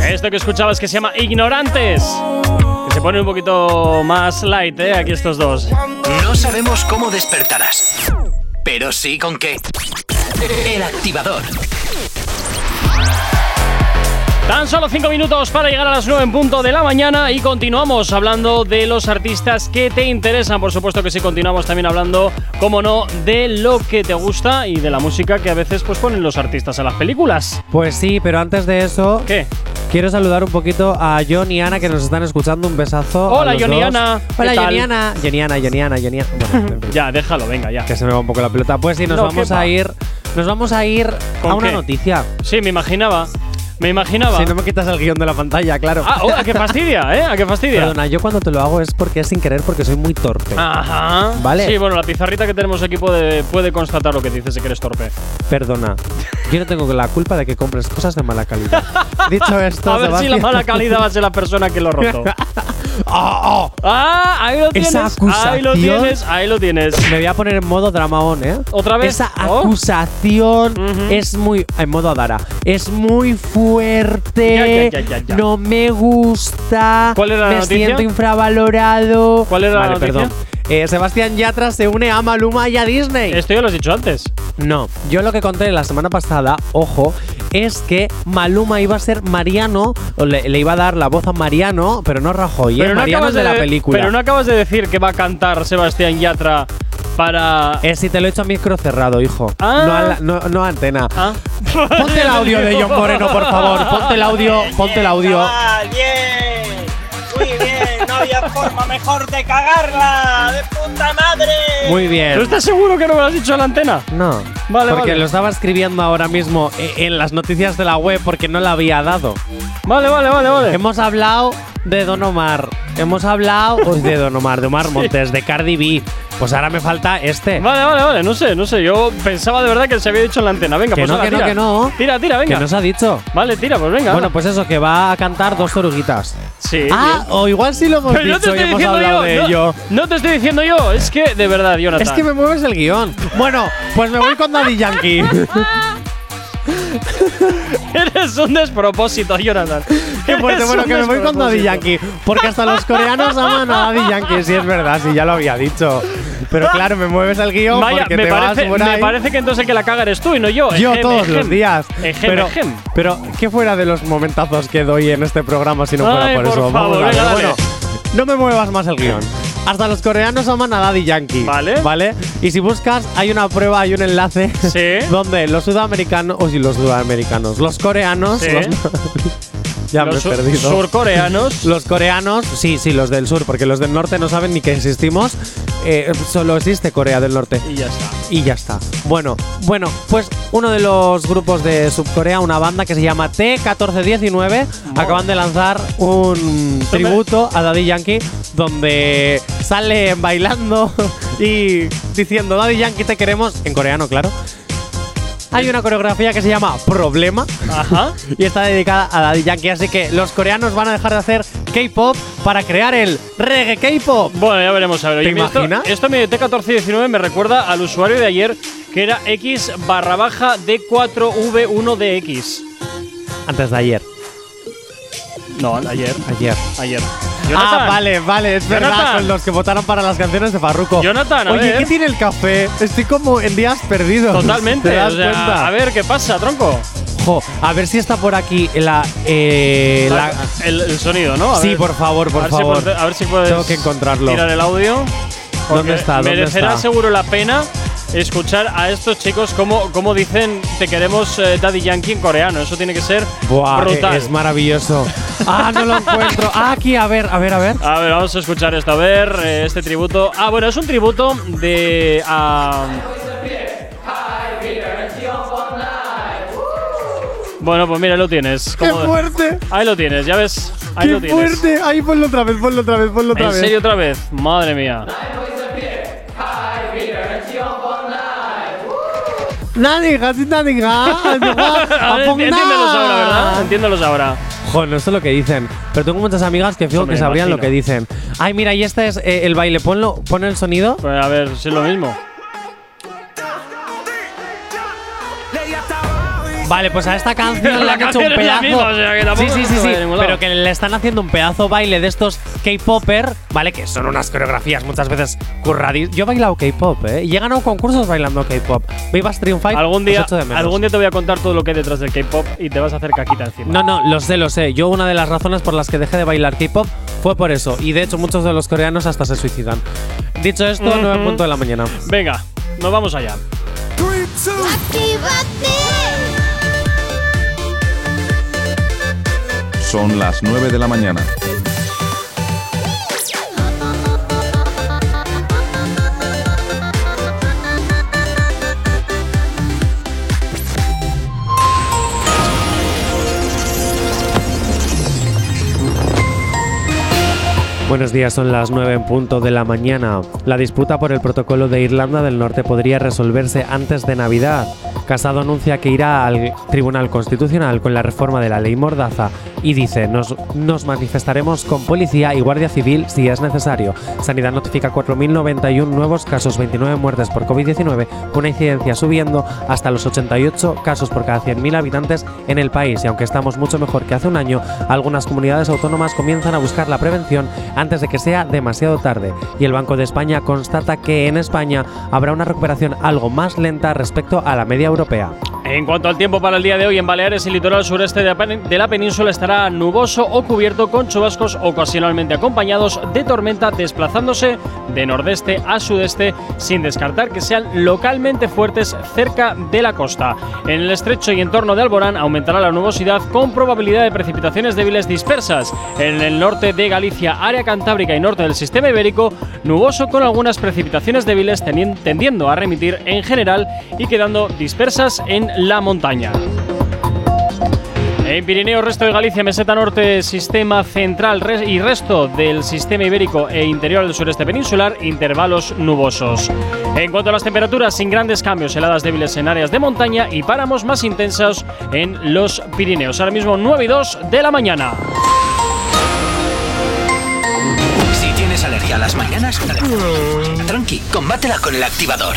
Esto que escuchabas que se llama Ignorantes. Que se pone un poquito más light, ¿eh? Aquí estos dos. No sabemos cómo despertarás, pero sí con qué. El activador. Tan solo 5 minutos para llegar a las 9 en punto de la mañana y continuamos hablando de los artistas que te interesan. Por supuesto que sí, continuamos también hablando, como no, de lo que te gusta y de la música que a veces pues ponen los artistas a las películas. Pues sí, pero antes de eso. ¿Qué? Quiero saludar un poquito a John y Ana que nos están escuchando. Un besazo. a Hola, los John y dos. Ana. ¿Qué Hola? John y Ana. John y Ana, John y Ana, John y Ana. Bueno, en fin, Ya, déjalo, venga, ya. que se me va un poco la pelota. Pues sí, nos No, vamos a ir. Nos vamos a ir ¿Con a una qué? noticia. Sí, me imaginaba. Me imaginaba. Si no me quitas el guion de la pantalla, claro. Ah, oh, a que fastidia, ¿eh? A que fastidia. Perdona, yo cuando te lo hago es porque es sin querer, porque soy muy torpe. Ajá. Vale. Sí, bueno, la pizarrita que tenemos aquí puede, puede constatar lo que dices si que eres torpe. Perdona, yo no tengo la culpa de que compres cosas de mala calidad. Dicho esto, A ver si la mala calidad va a ser la persona que lo roto. ¡Oh, Ah, ahí lo tienes. Esa Ahí lo tienes, ahí lo tienes. Me voy a poner en modo dramaón, ¿eh? ¿Otra vez? Esa Oh. acusación es muy. En modo Adara. Es muy fuerte. Ya, ya, ya, ya, ya. No me gusta. ¿Cuál era la me noticia? siento infravalorado. ¿Cuál era la vale, noticia? perdón. Eh, Sebastián Yatra se une a Maluma y a Disney. Esto ya lo has dicho antes. No, yo lo que conté la semana pasada, ojo, es que Maluma iba a ser Mariano, o le, le iba a dar la voz a Mariano, pero no Rajoy, ¿eh? Mariano acabas es de la película. Pero no acabas de decir que va a cantar Sebastián Yatra para. Eh, si te lo he hecho a micro cerrado, hijo. Ah. No, a la- no, no a antena. Ah. Ponte el audio de John Moreno, por favor. Ponte el audio, ponte el audio. chaval, bien. Muy bien, no había forma mejor de cagarla. ¡De puta madre! Muy bien. ¿Tú estás seguro que no me lo has dicho a la antena? No. Vale, porque vale. lo estaba escribiendo ahora mismo e- en las noticias de la web porque no la había dado. Vale, vale, vale, vale. Hemos hablado de Don Omar. Hemos hablado uy, de Don Omar, de Omar Montes, de Cardi B. Pues ahora me falta este. Vale, vale, vale, no sé, no sé. Yo pensaba de verdad que se había dicho en la antena. Venga, Que pues no, que no, tira. que no. Tira, tira, venga. Que nos ha dicho. Vale, tira, pues venga. Bueno, pues eso, que va a cantar dos oruguitas. Sí. Ah, o igual sí lo hemos Pero no te dicho y estoy hemos diciendo hablado yo. de no, ello. no te estoy diciendo yo. Es que, de verdad, Jonathan. Es que me mueves el guion. Bueno, pues me voy con Daddy Yankee. Eres un despropósito, Jonathan. Qué fuerte, bueno, que me voy con Daddy. Yankee. Porque hasta los coreanos aman a Daddy Yankee, sí es verdad, sí ya lo había dicho. Pero claro, me mueves el guion Vaya, porque me te parece, vas por me ahí. parece que entonces el que la caga eres tú y no yo. Yo Ejem, todos ejem. los días. Ejem, pero, pero, ¿qué fuera de los momentazos que doy en este programa si no fuera Ay, por, por eso? favor, venga. Bueno, no me muevas más el guion. Hasta los coreanos aman a Daddy Yankee. Vale. ¿Vale? Y si buscas, hay una prueba, hay un enlace. Sí. donde los sudamericanos. O sí, los sudamericanos. Los coreanos. Sí. los- ya me Los he sur- perdido. surcoreanos. Los coreanos, sí, sí, los del sur, porque los del norte no saben ni que existimos. Eh, solo existe Corea del Norte. Y ya está. Y ya está. Bueno, bueno, pues uno de los grupos de Subcorea, una banda que se llama T1419, acaban de lanzar un tributo a Daddy Yankee donde salen bailando y diciendo Daddy Yankee te queremos en coreano, claro. Hay una coreografía que se llama Problema Ajá. y está dedicada a Daddy Yankee, así que los coreanos van a dejar de hacer K-pop para crear el reggae K-pop. Bueno, ya veremos a ver. ¿Te Oye, mira, esto- imaginas? Esto, mi T1419 me recuerda al usuario de ayer que era X barra baja D4V1DX. Antes de ayer. No, ayer. Ayer. Ayer. Ah, Jonathan. vale, vale, es verdad, Jonathan. con los que votaron para las canciones de Farruko. Jonathan, a Oye, ver. ¿qué tiene el café? Estoy como en días perdidos. Totalmente. ¿Te das o sea, cuenta? A ver, ¿qué pasa, tronco? Jo, a ver si está por aquí la. eh, la- el, el sonido, ¿no? A sí, ver. por favor, A por si favor. puedes- a ver si puedes Tengo que encontrarlo. tirar el audio. ¿Dónde está? ¿Dónde merecerá está? seguro la pena escuchar a estos chicos cómo, cómo dicen te queremos eh, Daddy Yankee en coreano. Eso tiene que ser Buah, brutal. es maravilloso. ah, no lo encuentro. Ah, aquí, a ver, a ver, a ver. A ver, vamos a escuchar esto. A ver, eh, este tributo. Ah, bueno, es un tributo de. a- Bueno, pues mira, ahí lo tienes. ¡Qué Como- fuerte! Ahí lo tienes, ya ves. Ahí ¡Qué lo tienes. fuerte! Ahí ponlo otra vez, ponlo otra vez, ponlo otra ¿En vez. serio otra vez? Madre mía. Nadie, casi nadie. Entiéndelos ahora, ¿verdad? Entiéndelos ahora. Jo, no sé lo que dicen, pero tengo muchas amigas que fijo Eso me que sabrían lo imagino. que dicen. Ay, mira, y este es eh, el baile. Ponlo, pon el sonido. Pues a ver, si es lo mismo. Vale, pues a esta canción le La han hecho un pedazo. misma, o sea, que sí, sí, se sí, sí. Pero que le están haciendo un pedazo baile de estos K-popper, ¿vale? Que son unas coreografías muchas veces curradis. Yo he bailado K-pop, ¿eh? Y he ganado concursos bailando K-pop. Viva Stream Fight. Algún día, echo de menos. algún día te voy a contar todo lo que hay detrás del K-pop y te vas a hacer caquita encima. No, no, lo sé, lo sé. Yo una de las razones por las que dejé de bailar K-pop fue por eso. Y de hecho muchos de los coreanos hasta se suicidan. Dicho esto, Ujú. 9 punto de la mañana. Venga, nos vamos allá. Son las 9 de la mañana. Buenos días, son las 9 en punto de la mañana. La disputa por el protocolo de Irlanda del Norte podría resolverse antes de Navidad. Casado anuncia que irá al Tribunal Constitucional con la reforma de la ley Mordaza y dice, nos, nos manifestaremos con policía y guardia civil si es necesario. Sanidad notifica 4.091 nuevos casos, 29 muertes por COVID-19, una incidencia subiendo hasta los 88 casos por cada 100.000 habitantes en el país. Y aunque estamos mucho mejor que hace un año, algunas comunidades autónomas comienzan a buscar la prevención antes de que sea demasiado tarde. Y el Banco de España constata que en España habrá una recuperación algo más lenta respecto a la media europea. En cuanto al tiempo para el día de hoy, en Baleares y litoral sureste de la península estará nuboso o cubierto con chubascos ocasionalmente acompañados de tormenta desplazándose de nordeste a sudeste sin descartar que sean localmente fuertes cerca de la costa. En el estrecho y entorno de Alborán aumentará la nubosidad con probabilidad de precipitaciones débiles dispersas. En el norte de Galicia, área cantábrica y norte del sistema ibérico, nuboso con algunas precipitaciones débiles tendiendo a remitir en general y quedando dispersas en la montaña. En Pirineo, resto de Galicia, meseta norte, sistema central res- y resto del sistema ibérico e interior del sureste peninsular, intervalos nubosos. En cuanto a las temperaturas, sin grandes cambios, heladas débiles en áreas de montaña y páramos más intensos en los Pirineos. Ahora mismo 9 y 2 de la mañana. Si tienes alergia a las mañanas, tranqui, combátela con el activador.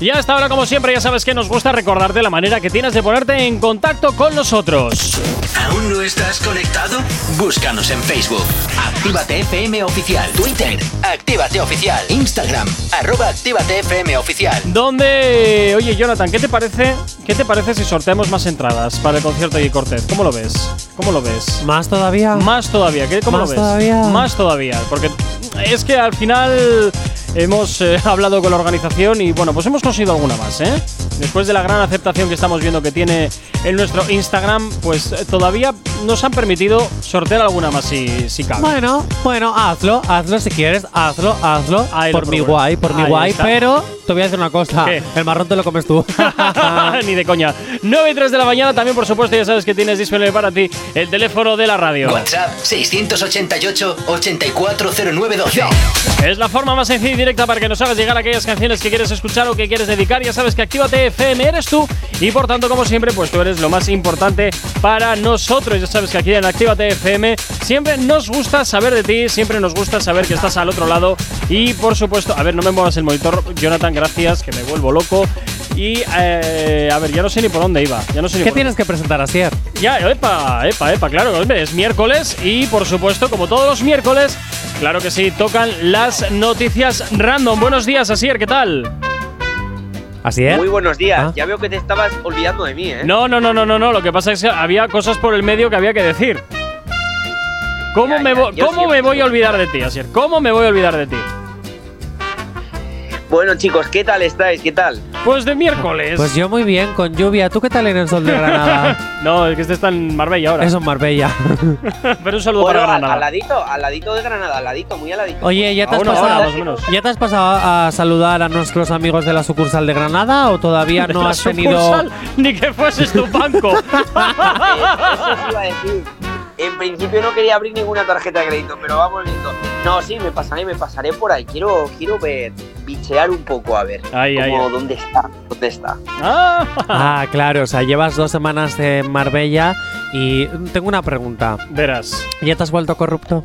Y hasta ahora, como siempre, ya sabes que nos gusta recordarte la manera que tienes de ponerte en contacto con nosotros. ¿Aún no estás conectado? Búscanos en Facebook. Actívate FM Oficial. Twitter. Actívate Oficial. Instagram. Arroba Actívate FM Oficial. Donde, oye Jonathan, ¿qué te parece? ¿Qué te parece si sorteamos más entradas para el concierto de Cortez? ¿Cómo lo ves? ¿Cómo lo ves? ¿Más todavía? Más todavía, ¿qué? ¿Cómo ¿Más lo ves? todavía? Más todavía, porque es que al final hemos eh, hablado con la organización y bueno, pues hemos conseguido alguna más, ¿eh? Después de la gran aceptación que estamos viendo que tiene en nuestro Instagram, pues eh, todavía nos han permitido sortear alguna más si, si cabe. Bueno, bueno, hazlo, hazlo si quieres, hazlo, hazlo. Ahí por mi guay, por mi guay, está. pero te voy a decir una cosa. ¿Qué? El marrón te lo comes tú. Ni de coña. 9 y 3 de la mañana, también por supuesto ya sabes que tienes disponible para ti el teléfono de la radio. WhatsApp 688-840912. Es la forma más sencilla y directa para que nos hagas llegar aquellas canciones que quieres escuchar o que quieres dedicar. Ya sabes que Actívate FM eres tú y por tanto, como siempre, pues tú eres lo más importante para nosotros. Ya sabes que aquí en Actívate FM siempre nos gusta saber de ti, siempre nos gusta saber que estás al otro lado y por supuesto, a ver, no me muevas el monitor, Jonathan, gracias, que me vuelvo loco. Y eh, a ver, ya no sé ni por dónde iba. Ya no sé ni ¿Qué por tienes que presentar, Asier? ya, epa, epa, epa, claro, es miércoles y por supuesto, como todos los miércoles, claro que sí, tocan las noticias random. Buenos días, Asier, ¿qué tal? ¿Asier? Muy buenos días. Ah. Ya veo que te estabas olvidando de mí, ¿eh? No, no, no, no, no, no, lo que pasa es que había cosas por el medio que había que decir. ¿Cómo, Ya, me, ya, vo- yo ¿cómo me voy a olvidar de ti, Asier? ¿Cómo me voy a olvidar de ti? Bueno, chicos, ¿qué tal estáis? ¿Qué tal? Pues de miércoles. Pues yo muy bien, con lluvia. ¿Tú qué tal en el sol de Granada? no, es que este está en Marbella ahora. Eso en Marbella. Pero un saludo Bueno, para al, Granada. al ladito, al ladito de Granada, al ladito, muy al ladito. Oye, ¿ya te, has hora, pasado, más o menos. ¿ya te has pasado a saludar a nuestros amigos de la sucursal de Granada o todavía no has tenido...? sucursal, Ni que fueses tu banco. Eso os iba a decir. En principio no quería abrir ninguna tarjeta de crédito, pero vamos viendo. No, sí, me pasaré, me pasaré por ahí. Quiero, quiero ver, bichear un poco, a ver. Ahí, cómo- ahí. ¿Dónde está? ¿Dónde está? Ah, Ah, claro, o sea, llevas dos semanas en Marbella y tengo una pregunta. verás. ¿Ya te has vuelto corrupto?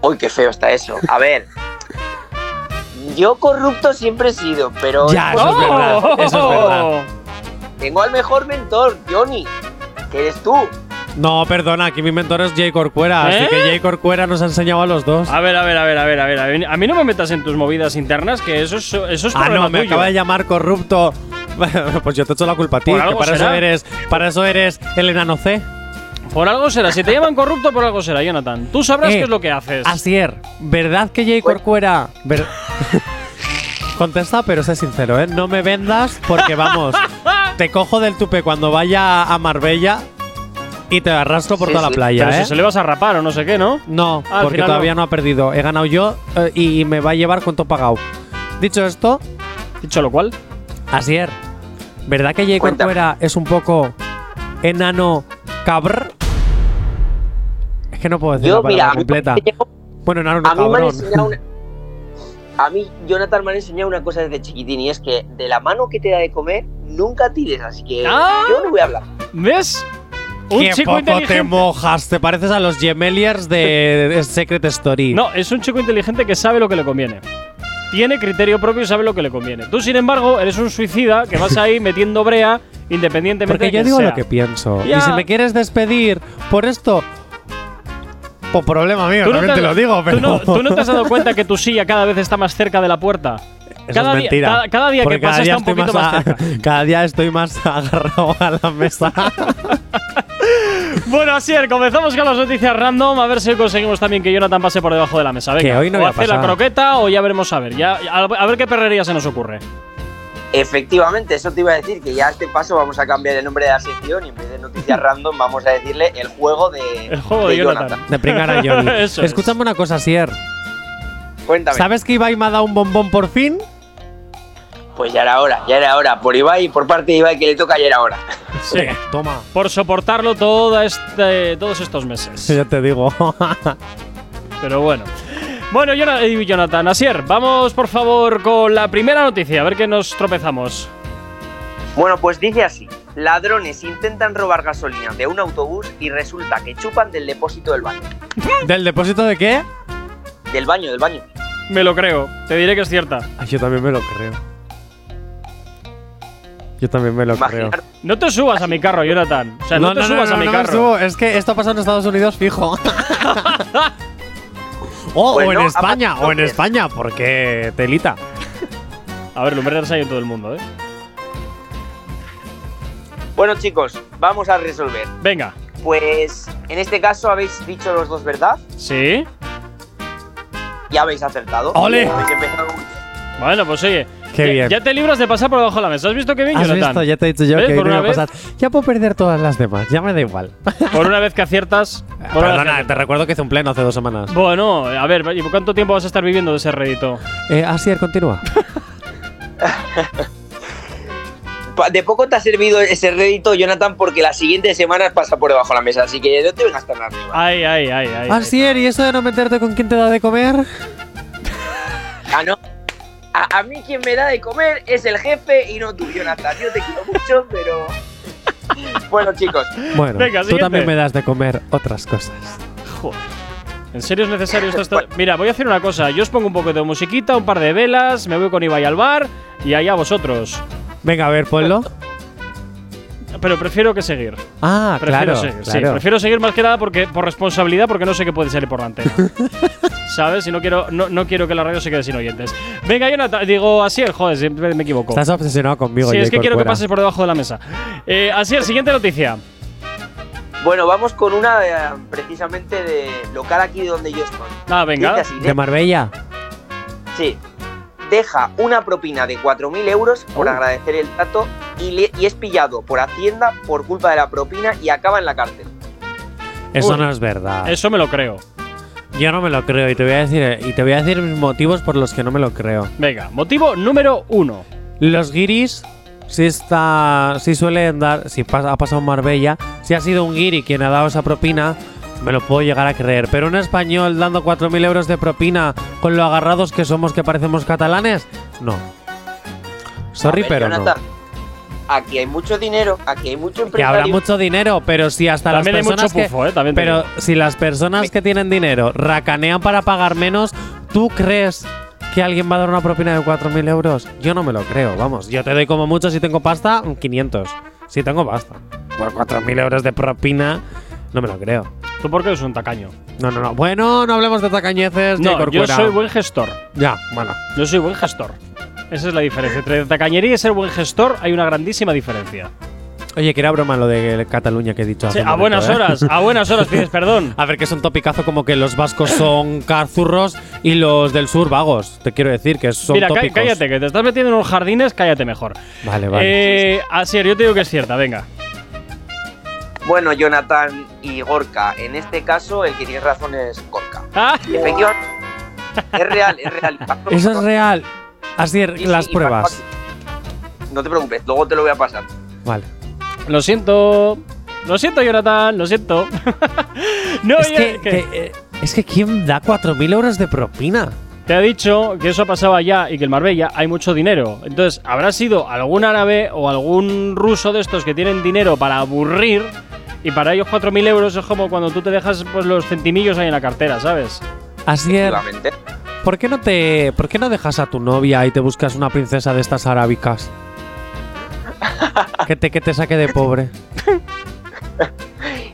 Uy, qué feo está eso. A ver. Yo corrupto siempre he sido, pero. Ya, eso es verdad, eso es verdad. Tengo al mejor mentor, Johnny, que eres tú. No, perdona, aquí mi mentor es Jay Corcuera, así ¿Eh? que Jay Corcuera nos ha enseñado a los dos. A ver, a ver, a ver, a ver, a ver. a mí no me metas en tus movidas internas, que eso es, eso es Ah, problema no, me tuyo. acaba de llamar corrupto. pues yo te echo la culpa a ti, que para eso eres, para eso eres el enano C. Por algo será. Si te llaman corrupto, por algo será, Jonathan. Tú sabrás Eh, qué es lo que haces. Asier, ¿verdad que Jay Corcuera? ver- Contesta, pero sé sincero, ¿eh? No me vendas porque vamos, te cojo del tupe cuando vaya a Marbella y te arrastro por Sí, toda la playa, Pero ¿eh? si se le vas a rapar o no sé qué, ¿no? No, Ah, porque final todavía no. no. ha perdido. He ganado yo eh, y me va a llevar cuento pagado. Dicho esto, Dicho lo cual. Asier, ¿verdad que Cuéntame. Corcuera es un poco enano cabr? Es que no puedo decir Yo, la palabra mira, completa. Bueno, Naruto, a mí me han cabrón. enseñado una- A mí, Jonathan me ha enseñado una cosa desde chiquitín y es que de la mano que te da de comer, nunca tires, así que Ah. yo no voy a hablar. ¿Ves? Un Qué chico poco te inteligente. mojas. Te pareces a los Gemeliers de Secret Story. No, es un chico inteligente que sabe lo que le conviene. Tiene criterio propio y sabe lo que le conviene. Tú, sin embargo, eres un suicida que vas ahí metiendo brea independientemente Porque de yo digo sea. lo que pienso. Ya. Y si me quieres despedir por esto, pues problema mío, ¿Tú no también te, has- lo digo, pero. ¿tú no, tú no te has dado cuenta que tu silla cada vez está más cerca de la puerta? Eso cada, es día, cada, cada día que pasa está un poquito más, a- cerca. Cada día estoy más agarrado a la mesa. Bueno, así es, comenzamos con las noticias random. A ver si conseguimos también que Jonathan pase por debajo de la mesa. Venga, Que hoy no o hace la croqueta o ya veremos a ver. Ya, a, ver qué perrería se nos ocurre. Efectivamente, eso te iba a decir, que ya a este paso vamos a cambiar el nombre de la sección y en vez de noticias random vamos a decirle el juego de, El juego de, Jonathan. De pringar a Johnny. Es. Escúchame una cosa, Sier. Cuéntame. ¿Sabes que Ibai me ha dado un bombón por fin? Pues ya era hora, ya era hora. Por Ibai, por parte de Ibai que le toca, ya era hora. Sí. Toma. Por soportarlo toda este, todos estos meses. Ya te digo. Pero bueno. Bueno, Jona- Jonathan, Asier, vamos por favor con la primera noticia, a ver qué nos tropezamos. Bueno, pues dice así. Ladrones intentan robar gasolina de un autobús y resulta que chupan del depósito del baño. ¿Del depósito de qué? Del baño, del baño. Me lo creo, te diré que es cierta. Ay, yo también me lo creo. Yo también me lo creo. No te subas a mi carro, Jonathan. O sea, no, te subas a mi no me carro. subo. Es que esto ha pasado en Estados Unidos fijo. o, en ha España, pasado o en España, porque telita. A ver, lumbreras hay en todo el mundo, ¿eh? Bueno, chicos, vamos a resolver. Venga. Pues en este caso habéis dicho los dos verdad ¿Sí? y habéis acertado. ¡Ole! Habéis empezado muy bien. Bueno, pues oye. Qué ya- bien. Ya te libras de pasar por debajo de la mesa. ¿Has visto qué bien, ¿Has Jonathan? visto? Ya te he dicho yo ¿Ves? que por no una iba a vez, pasar. Ya puedo perder todas las demás, ya me da igual. por una vez que aciertas. por una vez Perdona, que- te recuerdo que hice un pleno hace dos semanas. Bueno, a ver, ¿y por cuánto tiempo vas a estar viviendo de ese rédito? Eh, Asier, continúa. Pa- De poco te ha servido ese rédito, Jonathan, porque las siguientes semanas pasa por debajo de la mesa, así que no te vengas tan arriba. Ay, ay, ay, ay. Asier, ¿y eso de no meterte con quién te da de comer? Ah, no. A, a mí quien me da de comer es el jefe y no tú, Jonathan. Yo te quiero mucho, pero. Bueno, chicos. Bueno, Venga, tú también me das de comer otras cosas. Joder. ¿En serio es necesario esto? Mira, voy a hacer una cosa. Yo os pongo un poco de musiquita, un par de velas, me voy con Ibai al bar y allá vosotros. Venga, a ver, ponlo. Pero prefiero que seguir. Ah, Prefiero claro, seguir, sí. Prefiero seguir más que nada porque, por responsabilidad, porque no sé qué puede salir por la antena. ¿Sabes? Y no quiero, no, no quiero que la radio se quede sin oyentes. Venga, Jonathan, digo así, joder, siempre me equivoco. Estás obsesionado conmigo, Sí, es que quiero que pases por debajo de la mesa. Eh, así, el siguiente noticia. Bueno, vamos con una eh, precisamente de local aquí de donde yo estoy. Ah, venga. Así, ¿De Marbella? Sí. Deja una propina de 4.000 euros por Oh. agradecer el trato y, le- y es pillado por Hacienda por culpa de la propina y acaba en la cárcel. Eso Uy. no es verdad. Eso me lo creo. Yo no me lo creo y te voy a decir y te voy a decir mis motivos por los que no me lo creo. Venga, motivo número uno. Los guiris si está si suelen dar si pas- ha pasado en Marbella, si ha sido un guiri quien ha dado esa propina, me lo puedo llegar a creer. Pero un español dando 4.000 euros de propina con lo agarrados que somos que parecemos catalanes, no. Sorry, ver, pero no. Aquí hay mucho dinero, aquí hay mucho Que habrá empresario. mucho dinero, pero si hasta También las personas mucho pufo, que, eh, también pero digo. si las personas que tienen dinero racanean para pagar menos, ¿tú crees que alguien va a dar una propina de 4.000 euros? Yo no me lo creo, vamos. Yo te doy como mucho si tengo pasta, 500. Si tengo pasta. Por 4.000 euros de propina, no me lo creo. Tú porque eres un tacaño. No, no, no. Bueno, no hablemos de tacañeces. No, Jay yo soy buen gestor. Ya, bueno. Yo soy buen gestor. Esa es la diferencia. Entre tacañería y ser buen gestor hay una grandísima diferencia. Oye, que era broma lo de Cataluña que he dicho hace Sí, a momento, buenas ¿eh? horas, a buenas horas pides perdón. A ver, que es un topicazo como que los vascos son carzurros y los del sur vagos. Te quiero decir que son Mira, tópicos. cállate, que te estás metiendo en unos jardines, cállate mejor. Vale, vale. Eh, Asier, yo te digo que es cierta, venga. Bueno, Jonathan y Gorka, en este caso el que tiene razón es Gorka. Ah. Efectivamente, es real, es real. Eso es real. Así Sí, las sí, pruebas. No te preocupes, luego te lo voy a pasar. Vale. Lo siento. Lo siento, Jonathan, lo siento. No, es, que, eh, es que ¿quién da 4.000 euros de propina? Te ha dicho que eso pasaba ya y que en Marbella hay mucho dinero. Entonces, habrá sido algún árabe o algún ruso de estos que tienen dinero para aburrir y para ellos 4.000 euros es como cuando tú te dejas pues, los centimillos ahí en la cartera, ¿sabes? Asier, Efectivamente. ¿por qué no te, por qué no dejas a tu novia y te buscas una princesa de estas arábicas? que te que te saque de pobre.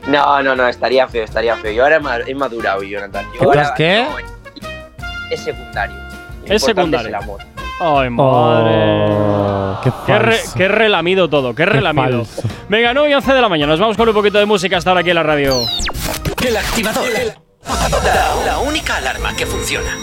No, no, no, estaría feo, estaría feo. Yo ahora he ma- he madurado, Jonathan. Yo ¿Qué ahora- pasa, qué? no, es secundario. Lo Es secundario. el amor. Ay, madre. Oh, qué Qué, re- falso. qué relamido todo, qué relamido. falso. Venga, 9 y 11 de la mañana. Nos vamos con un poquito de música hasta ahora aquí en la radio. El activador. La, la única alarma que funciona.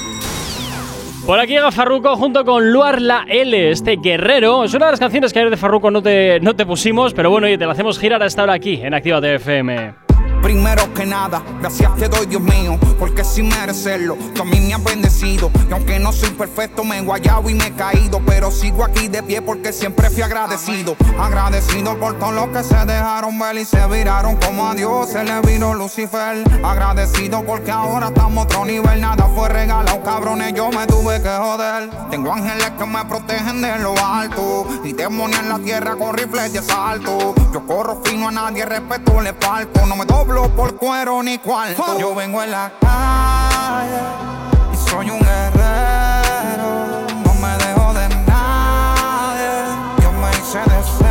Por aquí llega Farruko junto con Luar La L, este guerrero. Es una de las canciones que ayer de Farruko no te, no te pusimos, pero bueno, oye, te la hacemos girar hasta ahora aquí en Activa FM. Primero que nada, gracias te doy Dios mío, porque sin merecerlo, mí me has bendecido. Y aunque no soy perfecto, me he guayado y me he caído, pero sigo aquí de pie porque siempre fui agradecido. Agradecido por todos los que se dejaron ver y se viraron como a Dios se le vino Lucifer. Agradecido porque ahora estamos otro nivel, nada fue regalado, cabrones, yo me tuve que joder. Tengo ángeles que me protegen de lo alto y demonios en la tierra con rifles de asalto. Yo corro fino a nadie, respeto le falto, no me doblo por cuero ni cuarto. Yo vengo en la calle y soy un guerrero, no me dejo de nadie. Yo me hice de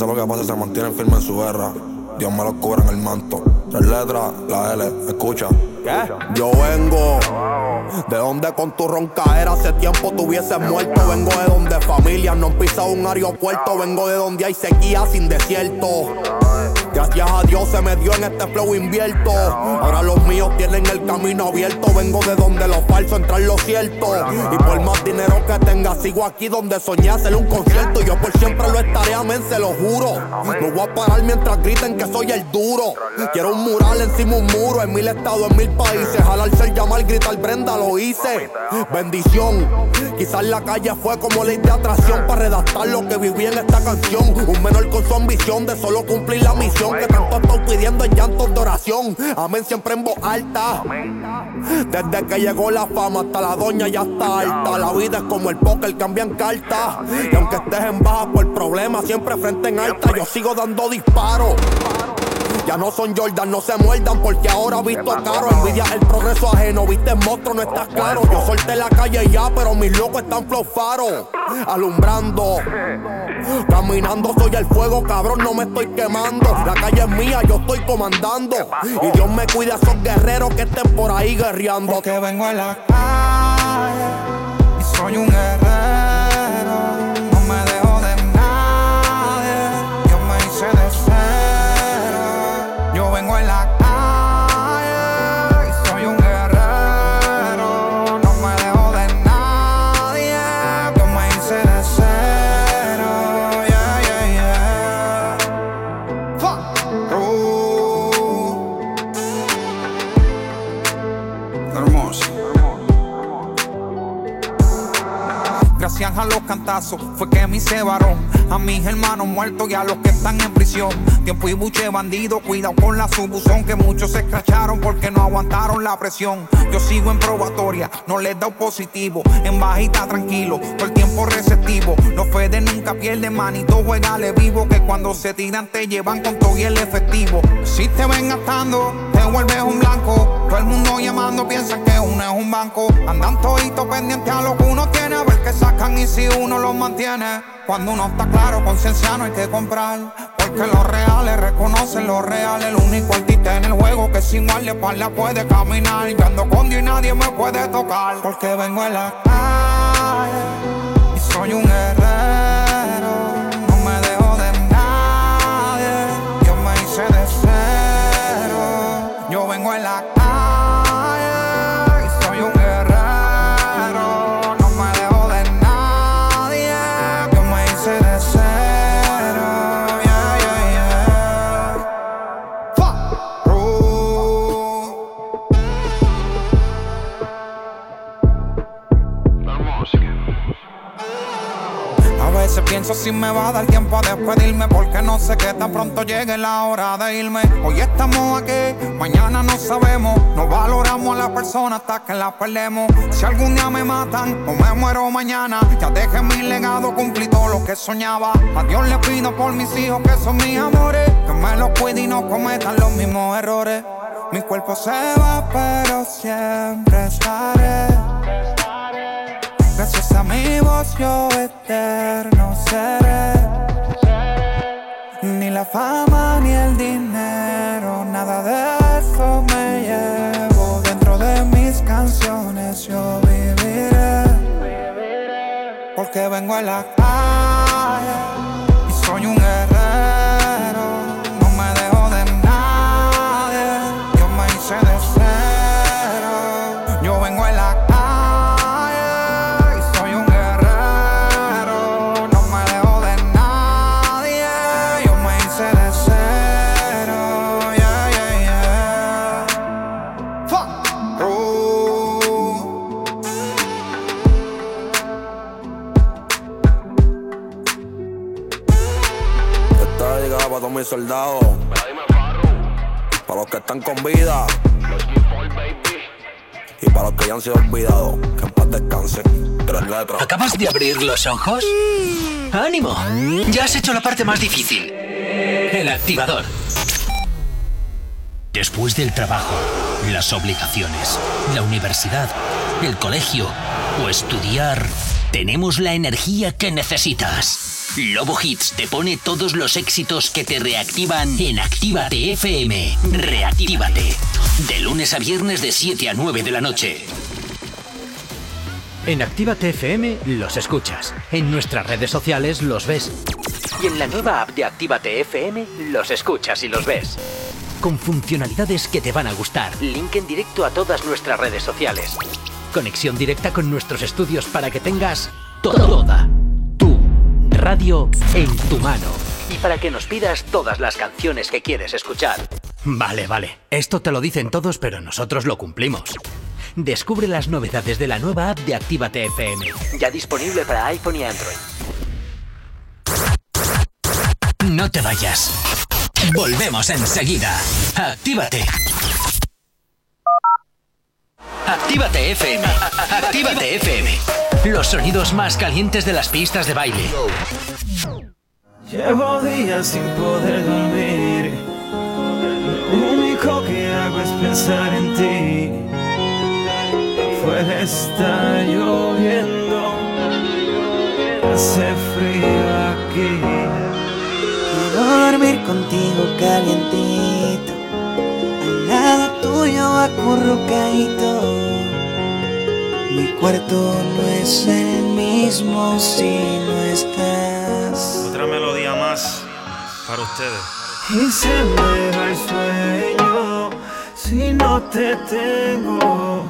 pase lo que pase, se mantienen firmes en su guerra. Dios me los cubre en el manto. Tres letras, la L, escucha. Yo vengo de donde con tu roncaera hace tiempo tuviese muerto. Vengo de donde familias no han pisado un aeropuerto. Vengo de donde hay sequía sin desierto. Gracias a Dios se me dio en este flow invierto. Ahora los míos tienen el camino abierto. Vengo de donde lo falso entra en lo cierto. Y por más dinero que tenga, sigo aquí donde soñé hacer un concierto. Yo por siempre lo estaré, amén, se lo juro. No voy a parar mientras griten que soy el duro. Quiero un mural encima un muro, en mil estados, en mil países. Jalarse el llamar, gritar Brenda, lo hice. Bendición. Quizás la calle fue como ley de atracción para redactar lo que viví en esta canción. Un menor con su ambición de solo cumplir la misión que tanto estoy pidiendo en llantos de oración. Amén, siempre en voz alta. Desde que llegó la fama hasta la doña ya está alta. La vida es como el póker, cambian cartas. Y aunque estés en baja por problemas, siempre frente en alta. Yo sigo dando disparos. Ya no son Jordan, no se muerdan porque ahora visto caro. Envidia el progreso ajeno, viste monstruo, no estás claro. Yo solté la calle ya, pero mis locos están flow faro. Alumbrando, caminando, soy el fuego, cabrón, no me estoy quemando. La calle es mía, yo estoy comandando. Y Dios me cuida a esos guerreros que estén por ahí guerreando. Porque vengo en la calle y soy un guerrero. Fue que me hice varón. A mis hermanos muertos y a los que están en prisión. Tiempo y buche bandido, cuidado con la subuzón. Que muchos se escracharon porque no aguantaron la presión. Yo sigo en probatoria, no les da positivo. En bajita tranquilo, todo el tiempo receptivo. Los Fede nunca pierden, manito, juegale vivo. Que cuando se tiran te llevan con todo y el efectivo. Si te ven gastando, te vuelves un blanco. Todo el mundo llamando piensan que uno es un banco. Andan toditos pendientes a lo que uno tiene, a ver qué sacan y si uno los mantiene. Cuando uno está claro, conciencia no hay que comprar. Porque los reales reconocen los reales. El único artista en el juego que sin guardaespaldas puede caminar. Yo ando con Dios y nadie me puede tocar. Porque vengo en la calle y soy un guerrero. Pienso si me va a dar tiempo a despedirme porque no sé que tan pronto llegue la hora de irme. Hoy estamos aquí, mañana no sabemos. No valoramos a la persona hasta que la perdemos. Si algún día me matan o me muero mañana, ya dejé mi legado, cumplí todo lo que soñaba. A Dios le pido por mis hijos que son mis amores, que me los cuide y no cometan los mismos errores. Mi cuerpo se va, pero siempre estaré. A mi voz yo eterno seré. Ni la fama ni el dinero, nada de eso me llevo. Dentro de mis canciones yo viviré. Porque vengo a la calle y soy un guerrero. Mis soldados. Para los que están con vida. Y para los que ya han sido olvidados. Que en paz descansen. Tres letras. ¿Acabas de abrir los ojos? ¡Ánimo! Ya has hecho la parte más difícil. El activador. Después del trabajo, las obligaciones, la universidad, el colegio o estudiar, tenemos la energía que necesitas. Lobo Hits te pone todos los éxitos que te reactivan en Actívate FM. Reactívate. De lunes a viernes de 7 a 9 de la noche. En Actívate FM los escuchas. En nuestras redes sociales los ves. Y en la nueva app de Actívate FM los escuchas y los ves. Con funcionalidades que te van a gustar. Link en directo a todas nuestras redes sociales. Conexión directa con nuestros estudios para que tengas toda radio en tu mano. Y para que nos pidas todas las canciones que quieres escuchar. Vale, vale. Esto te lo dicen todos, pero nosotros lo cumplimos. Descubre las novedades de la nueva app de Actívate FM. Ya disponible para iPhone y Android. No te vayas. Volvemos enseguida. Actívate. Actívate FM. Actívate FM. Los sonidos más calientes de las pistas de baile. Llevo días sin poder dormir. Lo único que hago es pensar en ti. Afuera está lloviendo. Hace frío aquí. Quiero dormir contigo calientito, al lado tuyo acurrucadito. Mi cuarto no es el mismo si no estás. Otra melodía más para ustedes. Y se me va el sueño si no te tengo.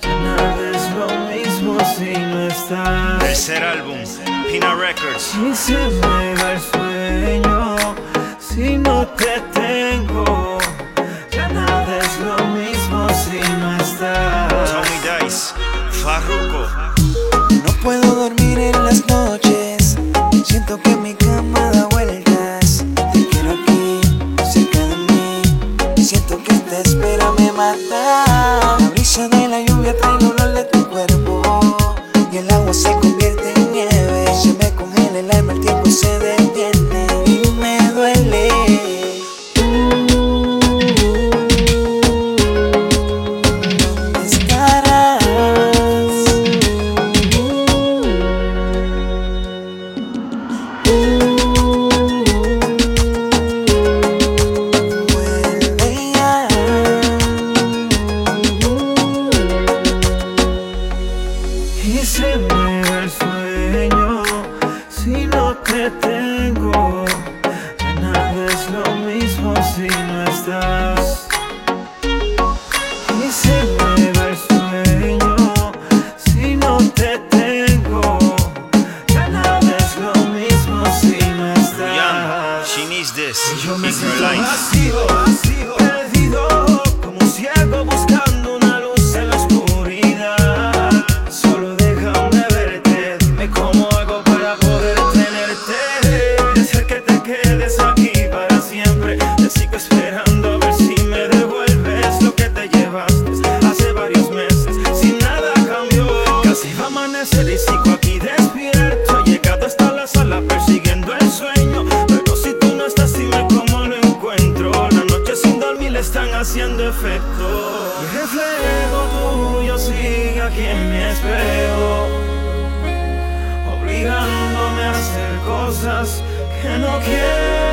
Ya nada es lo mismo si no estás. Tercer álbum, Pina Records. Y se me va el sueño si no te tengo. Ya nada es lo mismo si no estás. Farruko. No puedo dormir en las noches. Siento que mi cama perfecto. Y reflejo tuyo sigue aquí en mi espejo, obligándome a hacer cosas que no quiero.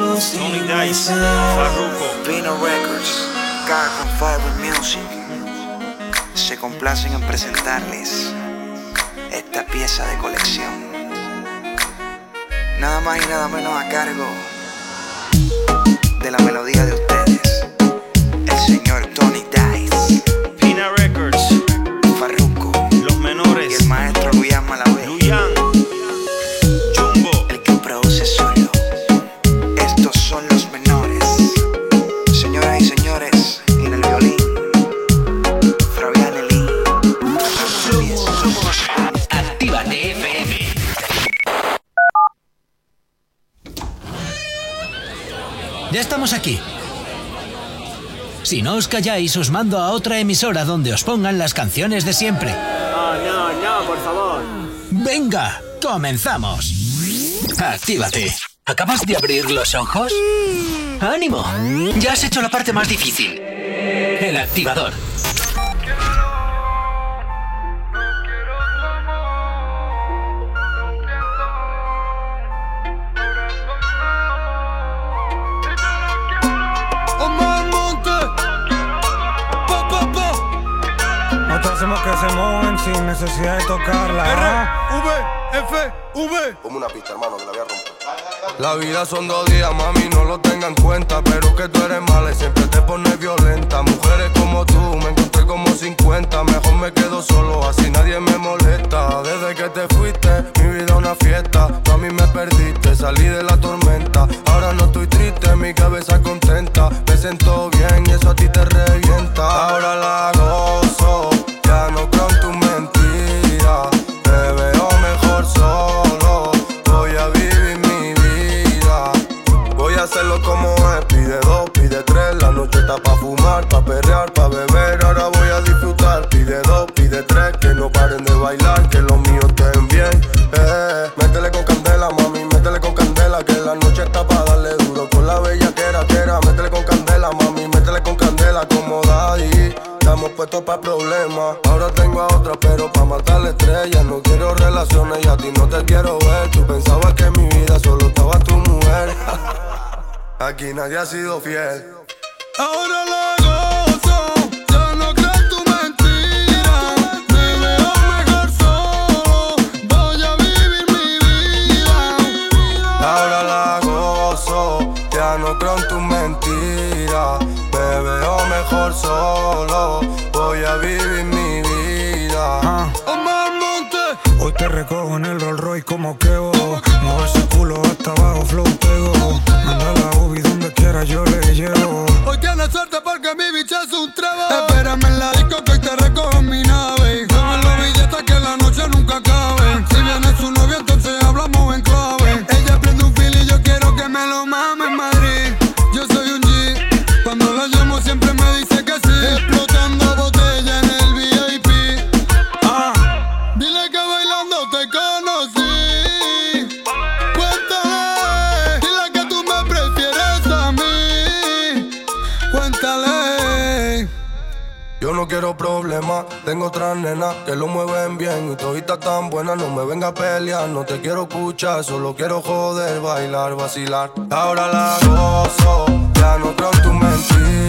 Tony Dice. Farruko. Pino Records, Carbon Fiber Music se complacen en presentarles esta pieza de colección. Nada más y nada menos a cargo de la melodía de ustedes, Si no os calláis, os mando a otra emisora donde os pongan las canciones de siempre. No, no, no, por favor. Venga, comenzamos. Actívate. ¿Acabas de abrir los ojos? ¡Ánimo! Ya has hecho la parte más difícil. El activador. Que se mueven sin necesidad de tocarla. R, V, F, V. Como una pista, hermano, que la voy a romper. La vida son dos días, mami, no lo tengan en cuenta. Pero que tú eres mala y siempre te pones violenta. Mujeres como tú, me encontré como 50. Mejor me quedo solo, así nadie me molesta. Desde que te fuiste, mi vida una fiesta. Tú a mí me perdiste, salí de la tormenta. Ahora no estoy triste, mi cabeza contenta. Me siento bien y eso a ti te revienta. Ahora la gozo, ya no creo tu mentira. Me veo mejor solo. Voy a vivir mi vida. Voy a hacerlo como es. Pide dos, pide tres. La noche está pa' fumar, pa' perrear, pa' beber. Ahora voy a disfrutar. Pide dos, pide tres. Que no paren de bailar, que los míos estén bien. Eh, Estamos puestos para problemas. Ahora tengo a otra, pero pa' matar la estrella. No quiero relaciones y a ti no te quiero ver. Tú pensabas que en mi vida solo estaba tu mujer. Aquí nadie ha sido fiel. Ahora la gozo, ya no creo en tu mentira. Me veo mejor solo, voy a vivir mi vida. Ahora la gozo, ya no creo en tu mentira. Me veo mejor solo, voy a vivir mi vida. Monte, Hoy te recojo en el Rolls Royce como quebo. Mueve ese culo hasta abajo, flow tego. Manda la ubi donde quiera, yo le llevo. hoy tienes suerte porque tengo otra nena que lo mueven bien y todita tan buena, no me venga a pelear, no te quiero escuchar, solo quiero joder, bailar, vacilar. Ahora la gozo, ya no creo en tu mentira,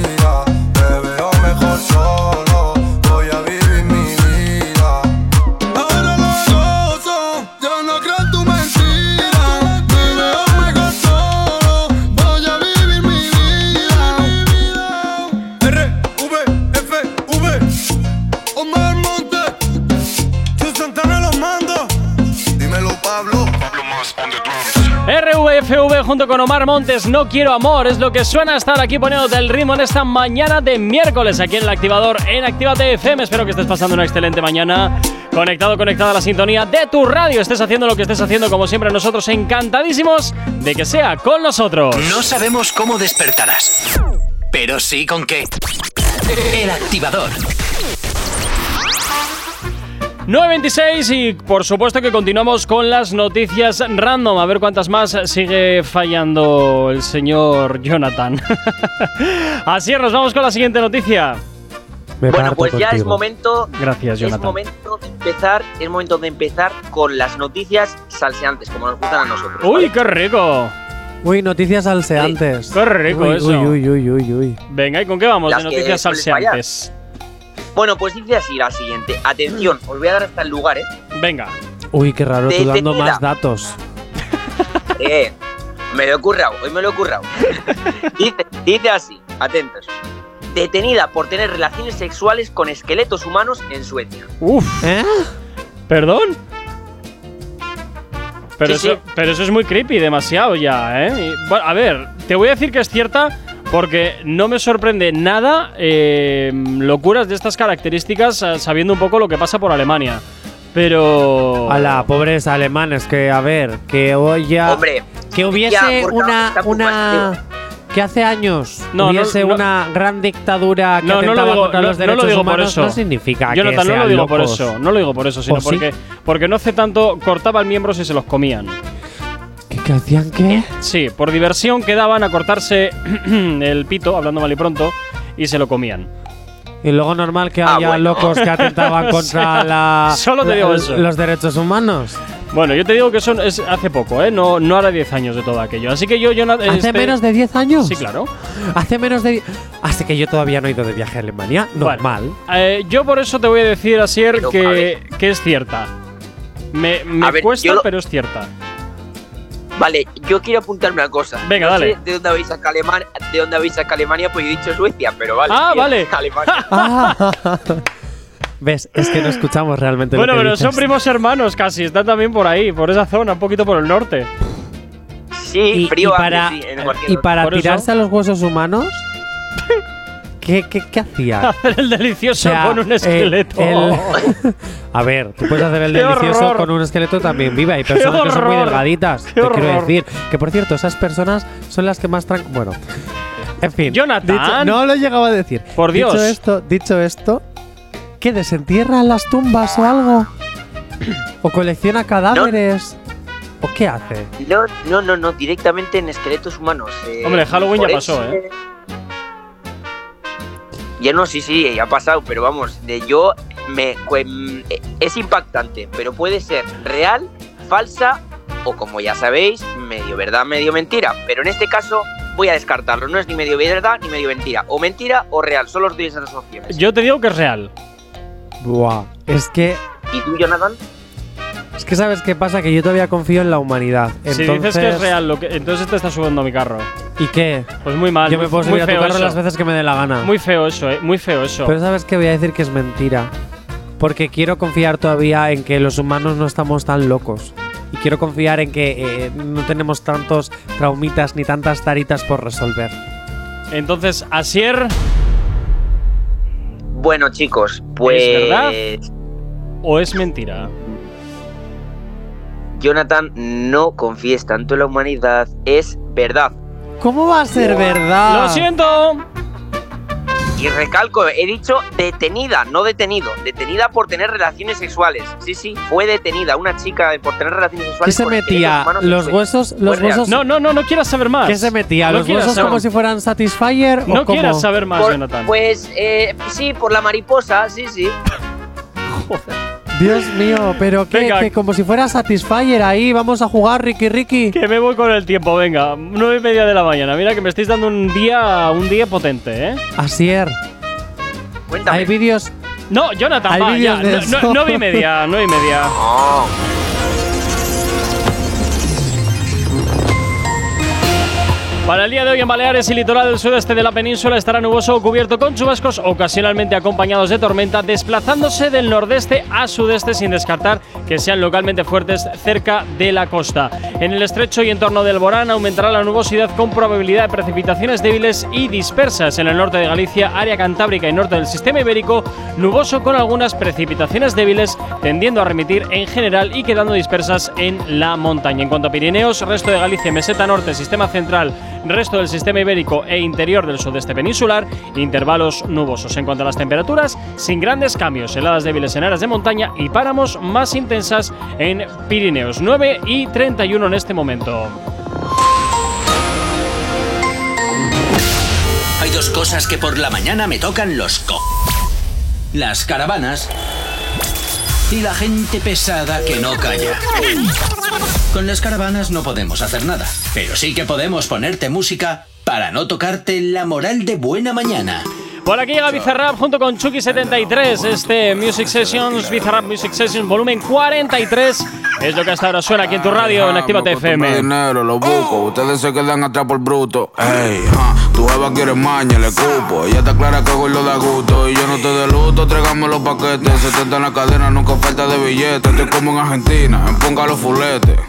con Omar Montes, No Quiero Amor, es lo que suena estar aquí poniéndote el ritmo en esta mañana de miércoles aquí en el activador en Actívate FM. Espero que estés pasando una excelente mañana. Conectado, conectada a la sintonía de tu radio. Estés haciendo lo que estés haciendo, como siempre, nosotros encantadísimos de que sea con nosotros. No sabemos cómo despertarás, pero sí con qué. El activador. 9.26 y por supuesto que continuamos con las noticias random. A ver cuántas más sigue fallando el señor Jonathan. Así es, nos vamos con la siguiente noticia. bueno, pues ya es momento. Gracias, Es Jonathan. momento de empezar. Es momento de empezar con las noticias salseantes, como nos gustan a nosotros. ¡Uy, qué rico! Uy, noticias salseantes. Qué rico Uy, eso. Uy, uy, uy, uy, uy. Venga, ¿y con qué vamos Las de noticias salseantes? Bueno, pues dice así la siguiente. Atención, os voy a dar hasta el lugar, ¿eh? Venga. Uy, qué raro, tú dando más datos. Eh, me lo he currado, hoy me lo he currado. dice, dice así, atentos. Detenida por tener relaciones sexuales con esqueletos humanos en Suecia. Uf. ¿Eh? ¿Perdón? Pero, Sí, eso, sí. pero eso es muy creepy, demasiado ya, ¿eh? Y, bueno, a ver, te voy a decir que es cierta porque no me sorprende nada eh, locuras de estas características eh, sabiendo un poco lo que pasa por Alemania. Pero... A la pobres alemanes, que a ver, que hoy ya. Hombre, que hubiese ya, por una. una que hace años No, no, hubiese no. una gran dictadura que No, no lo atentaba digo, contra no- los no lo derechos digo por humanos eso. no significa Jonathan, que no lo sean digo por locos. eso, no lo digo por eso, sino ¿O sí? porque, porque no hace tanto cortaba el miembro si se los comían. ¿Qué, qué hacían qué? Sí, por diversión quedaban a cortarse el pito, hablando mal y pronto, y se lo comían. Y luego normal que Ah, haya bueno. locos que atentaban contra la, Solo te digo la- eso. los derechos humanos. Bueno, yo te digo que eso es hace poco, ¿eh? No, no hará 10 años de todo aquello. Así que yo, yo ¿Hace menos de 10 años? Sí, claro. Hace menos de. Así que yo todavía no he ido de viaje a Alemania. Normal. Eh, yo por eso te voy a decir, Asier, Pero, a que, ver. que es cierta. Me, me A ver, cuesta, pero es cierta. Vale, yo quiero apuntarme una cosa. Venga, No dale. sé de dónde habéis sacado Alemania, de dónde habéis sacado Alemania, pues yo he dicho Suecia, pero vale. Ah, vale. Alemania. Ah. ¿Ves? Es que no escuchamos realmente Bueno, lo que pero dices. son primos hermanos casi, están también por ahí, por esa zona, un poquito por el norte. Sí, Y, frío y hace, para, sí, en cualquier y para eso. tirarse a los huesos humanos, ¿qué, qué, qué hacía? Hacer el delicioso O sea, con un esqueleto. el- a ver, tú puedes hacer el ¡Qué delicioso horror! con un esqueleto también viva. Hay personas que son muy delgaditas. ¡Qué Te quiero decir que, por cierto, esas personas son las que más tran- Bueno, en fin. Jonathan. dicho- no lo llegaba a decir. Por Dios. Dicho esto, dicho esto, ¿qué desentierra las tumbas o algo? ¿O colecciona cadáveres? ¿O qué hace? No, no, no, no, directamente en esqueletos humanos. eh, Hombre, Halloween ya pasó, ¿eh? Ya no, sí, sí, ya ha pasado, pero vamos, de yo me eh, es impactante, pero puede ser real, falsa o como ya sabéis, medio verdad, medio mentira. Pero en este caso voy a descartarlo, no es ni medio verdad ni medio mentira, o mentira o real, solo os doy esas dos opciones. Yo te digo que es real. Buah. Es que. ¿Y tú, Jonathan? Es que sabes qué pasa, que yo todavía confío en la humanidad. Si Entonces, dices que es real, lo que, entonces te estás subiendo a mi carro. ¿Y qué? Pues muy mal. Yo muy, me puedo muy subir a tu feo carro eso. las veces que me dé la gana. Muy feo eso, eh. Muy feo eso. Pero sabes que voy a decir que es mentira. Porque quiero confiar todavía en que los humanos no estamos tan locos. Y quiero confiar en que eh, no tenemos tantos traumitas ni tantas taritas por resolver. Entonces, Asier, Bueno, chicos, pues. ¿Es verdad? ¿o es mentira? Jonathan, no confíes tanto en la humanidad, es verdad. ¿Cómo va a ser verdad? ¡Lo siento! Y recalco, he dicho detenida, no detenido. Detenida por tener relaciones sexuales. Sí, sí, fue detenida una chica por tener relaciones ¿Qué sexuales. se con esqueletos metía? ¿Los huesos? ¿Los huesos? No, no, no, no quieras saber más. ¿Qué se metía? No ¿Los huesos saber- como si fueran Satisfyer? No o cómo? quieras saber más, Por- Jonathan. Pues, eh, sí, por la mariposa, sí, sí. Dios mío, pero ¿qué? Venga. Que como si fuera Satisfyer ahí, vamos a jugar, Ricky Ricky. Que me voy con el tiempo, venga. Nueve y media de la mañana. Mira que me estáis dando un día, un día potente, ¿eh? Asier, Cuéntame. hay vídeos. No, Jonathan, Hay va, ya. vídeos de No- eso. no- Nueve y media, nueve y media. Para el día de hoy en Baleares y litoral del sudeste de la península estará nuboso o cubierto con chubascos ocasionalmente acompañados de tormenta, desplazándose del nordeste a sudeste sin descartar que sean localmente fuertes cerca de la costa. En el estrecho y entorno del Borán aumentará la nubosidad con probabilidad de precipitaciones débiles y dispersas. En el norte de Galicia, área cantábrica y norte del sistema ibérico, nuboso con algunas precipitaciones débiles, tendiendo a remitir en general y quedando dispersas en la montaña. En cuanto a Pirineos, resto de Galicia, meseta norte, sistema central, resto del sistema ibérico e interior del sudeste peninsular, intervalos nubosos. En cuanto a las temperaturas, sin grandes cambios, heladas débiles en áreas de montaña y páramos más intensas en Pirineos, 9 y 31 en este momento. Hay dos cosas que por la mañana me tocan los co. Las caravanas y la gente pesada que no calla. Con las caravanas no podemos hacer nada, pero sí que podemos ponerte música para no tocarte la moral de buena mañana. Por aquí llega Bizarrap junto con Chucky73. Este Music Sessions, Bizarrap Music Sessions, volumen 43. Es lo que hasta ahora suena aquí en tu radio, en Activa FM. dinero, lo busco. Ustedes se quedan atrás por bruto. Ey, ja, tu jeva quiere maña, le cupo. Ella está clara que lo da gusto. Y yo no te de luto, tráigame los paquetes. 70 en la cadena, nunca falta de billetes. Estoy como en Argentina, en ponga los fuletes.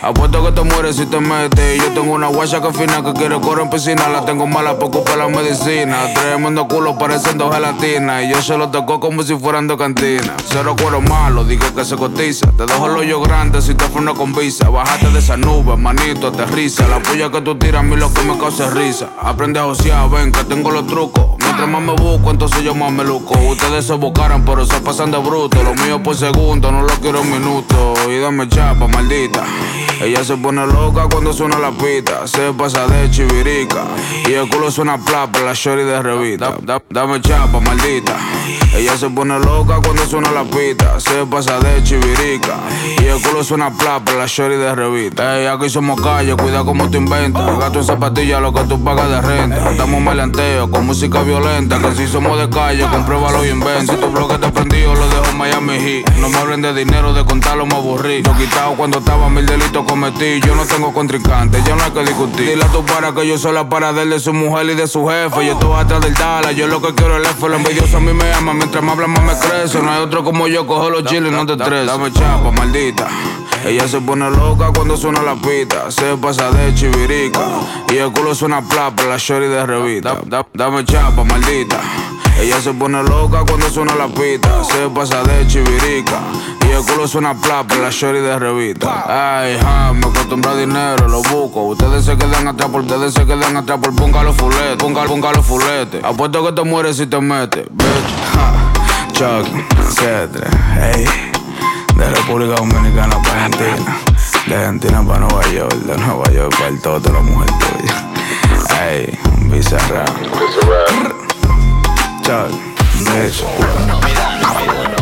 Apuesto que te mueres si te metes. Y yo tengo una guacha que fina que quiere correr en piscina. La tengo mala culpa de la medicina. Tremendo culo pareciendo gelatina. Y yo se lo tocó como si fueran de cantina. Cero cuero malo, digo que se cotiza. Te dejo el hoyo grande si te freno con visa. Bájate de esa nube, manito, aterriza. La puya que tú tiras a mí lo que me causa es risa. Aprende a josear, ven que tengo los trucos. Mientras más me busco, entonces yo más me luco. Ustedes se buscaran, pero se pasan de bruto. Lo mío por segundo, no lo quiero en minutos. Y dame chapa, maldita. Ella se pone loca cuando suena la pita. Se pasa de chivirica. Y el culo suena plapa, la shorty de revista. Da- da- dame chapa, maldita. Ella se pone loca cuando suena la pita. Se pasa de chivirica. Y el culo suena plapa, la shorty de revista. Ey, aquí somos calle, cuida como te inventas. Gato en zapatillas, lo que tú pagas de renta. Estamos melanteo con música violenta. Que si somos de calle, compruébalo y inventa. Si tu bloque te prendido, lo dejo en Miami Heat. No me hablen de dinero, de contarlo me aburrí. Yo quitado cuando estaba mil delitos cometí. Yo no tengo contrincante, ya no hay que discutir. Dile a tu para que yo soy la para de su mujer y de su jefe. Yo estoy atrás del Dala, yo lo que quiero es el F. Lo envidioso a mí me ama, mientras más habla más me crece. No hay otro como yo, cojo los chiles y no te estreses. Dame chapa, maldita. Ella se pone loca cuando suena la pita. Se pasa de chivirica. Y el culo suena plapa, la shorty de revista. Da- dame chapa, maldita. Ella se pone loca cuando suena la pita. Se pasa de chivirica. Y el culo suena plapa, la shorty de revista. Ay, ja, me acostumbro a dinero, lo busco. Ustedes se quedan atrás por ustedes se quedan atrás por fuletes. Ponga, ponga los fuletes. Apuesto que te mueres si te metes. Bitch, ja. Chuck, Cedre, hey. De República Dominicana para Argentina. De Argentina para Nueva York. De Nueva York para el todo, la mujer tuya. Ey, Bizarra. Chuck, bitch.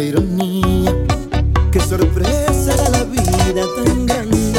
Qué ironía, qué sorpresa la vida tan grande.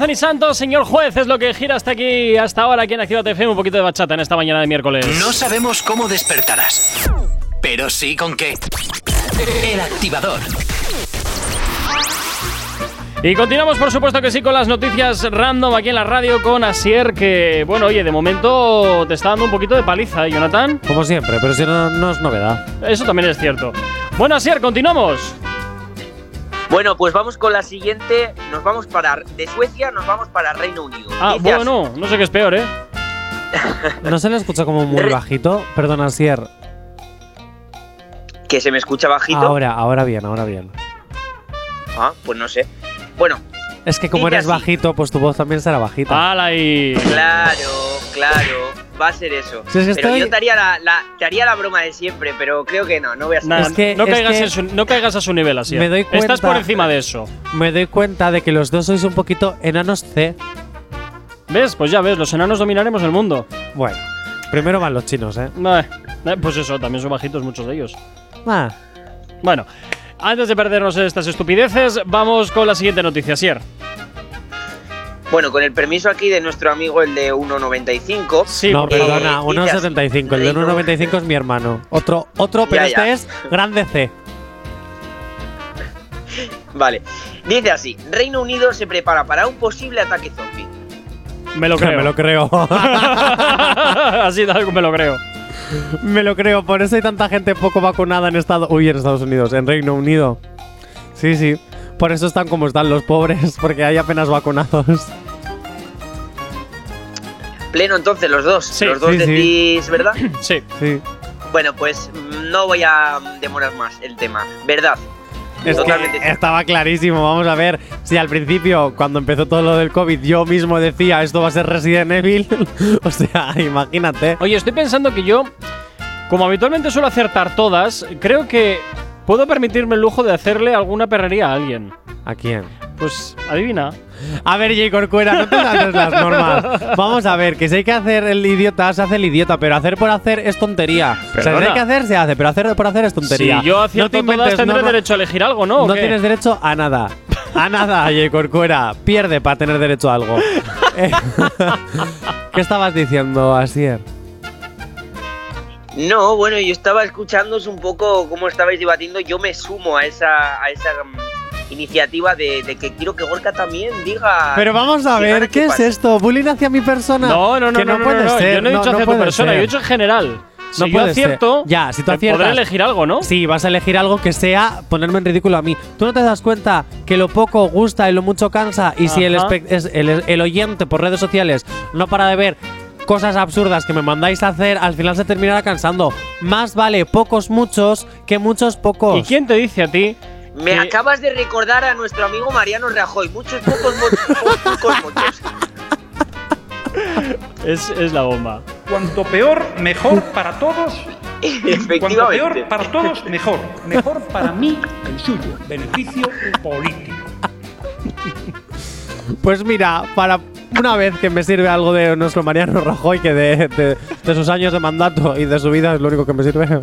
Anthony Santos, señor juez, es lo que gira hasta aquí, hasta ahora aquí en Actívate FM. Un poquito de bachata en esta mañana de miércoles. No sabemos cómo despertarás, pero sí con qué. El activador. Y continuamos, por supuesto que sí, con las noticias random aquí en la radio con Asier, que, bueno, oye, de momento te está dando un poquito de paliza, ¿eh, Jonathan? Como siempre, pero si no, no es novedad. Eso también es cierto. Bueno, Asier, continuamos. Bueno, pues vamos con la siguiente. Nos vamos para. De Suecia nos vamos para Reino Unido. Ah, Dice así. bueno, no sé qué es peor, ¿eh? ¿No se le escucha como muy bajito? Perdona, Sier. Que se me escucha bajito. Ahora, ahora bien, ahora bien. Ah, pues no sé. Bueno, Es que como eres así. bajito, pues tu voz también será bajita. ¡Hala y! claro, claro. Va a ser eso. Si es que pero estoy- yo te haría la, la- te haría la broma de siempre, pero creo que no, no voy a ser. Nah, Es que- no, es caigas que- en su- no caigas a su nivel, Asier. Me doy Estás cuenta- por encima de eso. Me doy cuenta de que los dos sois un poquito enanos C. ¿Ves? Pues ya ves, los enanos dominaremos el mundo. Bueno, primero van los chinos, ¿eh? Eh, eh, pues eso, también son bajitos muchos de ellos. Ah, Bueno, antes de perdernos en estas estupideces, vamos con la siguiente noticia, Sier. Bueno, con el permiso aquí de nuestro amigo el de 1.95. Sí, no, porque- perdona, así, 1,75. El de Reino- 1,95 es mi hermano. Otro, otro pero Ya, este ya. es grande C. Vale. Dice así: Reino Unido se prepara para un posible ataque zombie. Me lo creo. Me lo creo. Así tal como me lo creo. Me lo creo, por eso hay tanta gente poco vacunada en Estados Uy, en Estados Unidos, en Reino Unido. Sí, sí. Por eso están como están los pobres, porque hay apenas vacunados. Pleno entonces los dos. Sí, los dos sí, sí. decís, ¿verdad? Sí. Sí. bueno, pues no voy a demorar más el tema. ¿Verdad? Es Totalmente que cierto. estaba clarísimo. Vamos a ver si al principio, cuando empezó todo lo del COVID, yo mismo decía esto va a ser Resident Evil. o sea, imagínate. Oye, estoy pensando que yo, como habitualmente suelo acertar todas, creo que puedo permitirme el lujo de hacerle alguna perrería a alguien. ¿A quién? Pues, adivina. A ver, J. Corcuera, no te saltes las normas. Vamos a ver, que si hay que hacer el idiota, se hace el idiota, pero hacer por hacer es tontería. O sea, si hay que hacer, se hace, pero hacer por hacer es tontería. Si yo no te todas, inventes tendré norma- derecho a elegir algo, ¿no? ¿O No tienes derecho a nada. A nada, J. Corcuera. Pierde para tener derecho a algo. Eh, ¿Qué estabas diciendo, Asier? No, bueno, yo estaba escuchándoos un poco cómo estabais debatiendo. Yo me sumo a esa, a esa mm, iniciativa de, de que quiero que Gorka también diga. Pero vamos a ver, ¿qué es esto? ¿Bullying hacia mi persona? No, no, no, que no, no, no, puede no, ser. Yo no he dicho no hacia tu persona, ser. yo he dicho en general. Si No yo puede acierto, ser. Ya, si tú aciertas. podré elegir algo, ¿no? Sí, vas a elegir algo que sea ponerme en ridículo a mí. ¿Tú no te das cuenta que lo poco gusta y lo mucho cansa? Y si el, el, el oyente por redes sociales no para de ver cosas absurdas que me mandáis a hacer, al final se terminará cansando. Más vale pocos muchos que muchos pocos. ¿Y quién te dice a ti? Me que- acabas de recordar a nuestro amigo Mariano Rajoy. Muchos pocos mo- pocos muchos. Es, es la bomba. Cuanto peor, mejor para todos. Cuanto peor para todos, mejor. Mejor para mí, el suyo. Beneficio político. Pues mira, para una vez que me sirve algo de nuestro Mariano Rajoy, que de, de- de sus años de mandato y de su vida es lo único que me sirve.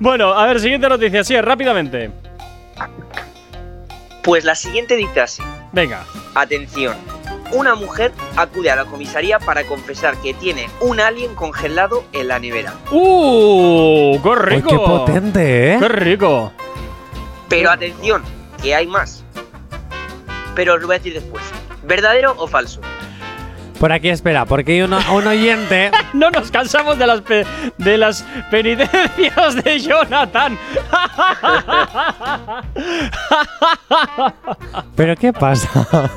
Bueno, a ver, siguiente noticia, sí, rápidamente. Pues la siguiente dice así. Venga. Atención. Una mujer acude a la comisaría para confesar que tiene un alien congelado en la nevera. ¡Uh! ¡Qué Uy, rico! qué potente, ¿eh? ¡Qué rico! Pero atención, que hay más. Pero os lo voy a decir después. ¿Verdadero o falso? Por aquí espera, porque hay una- un oyente. No nos cansamos de las, pe- de las penitencias de Jonathan. ¿Pero qué pasa?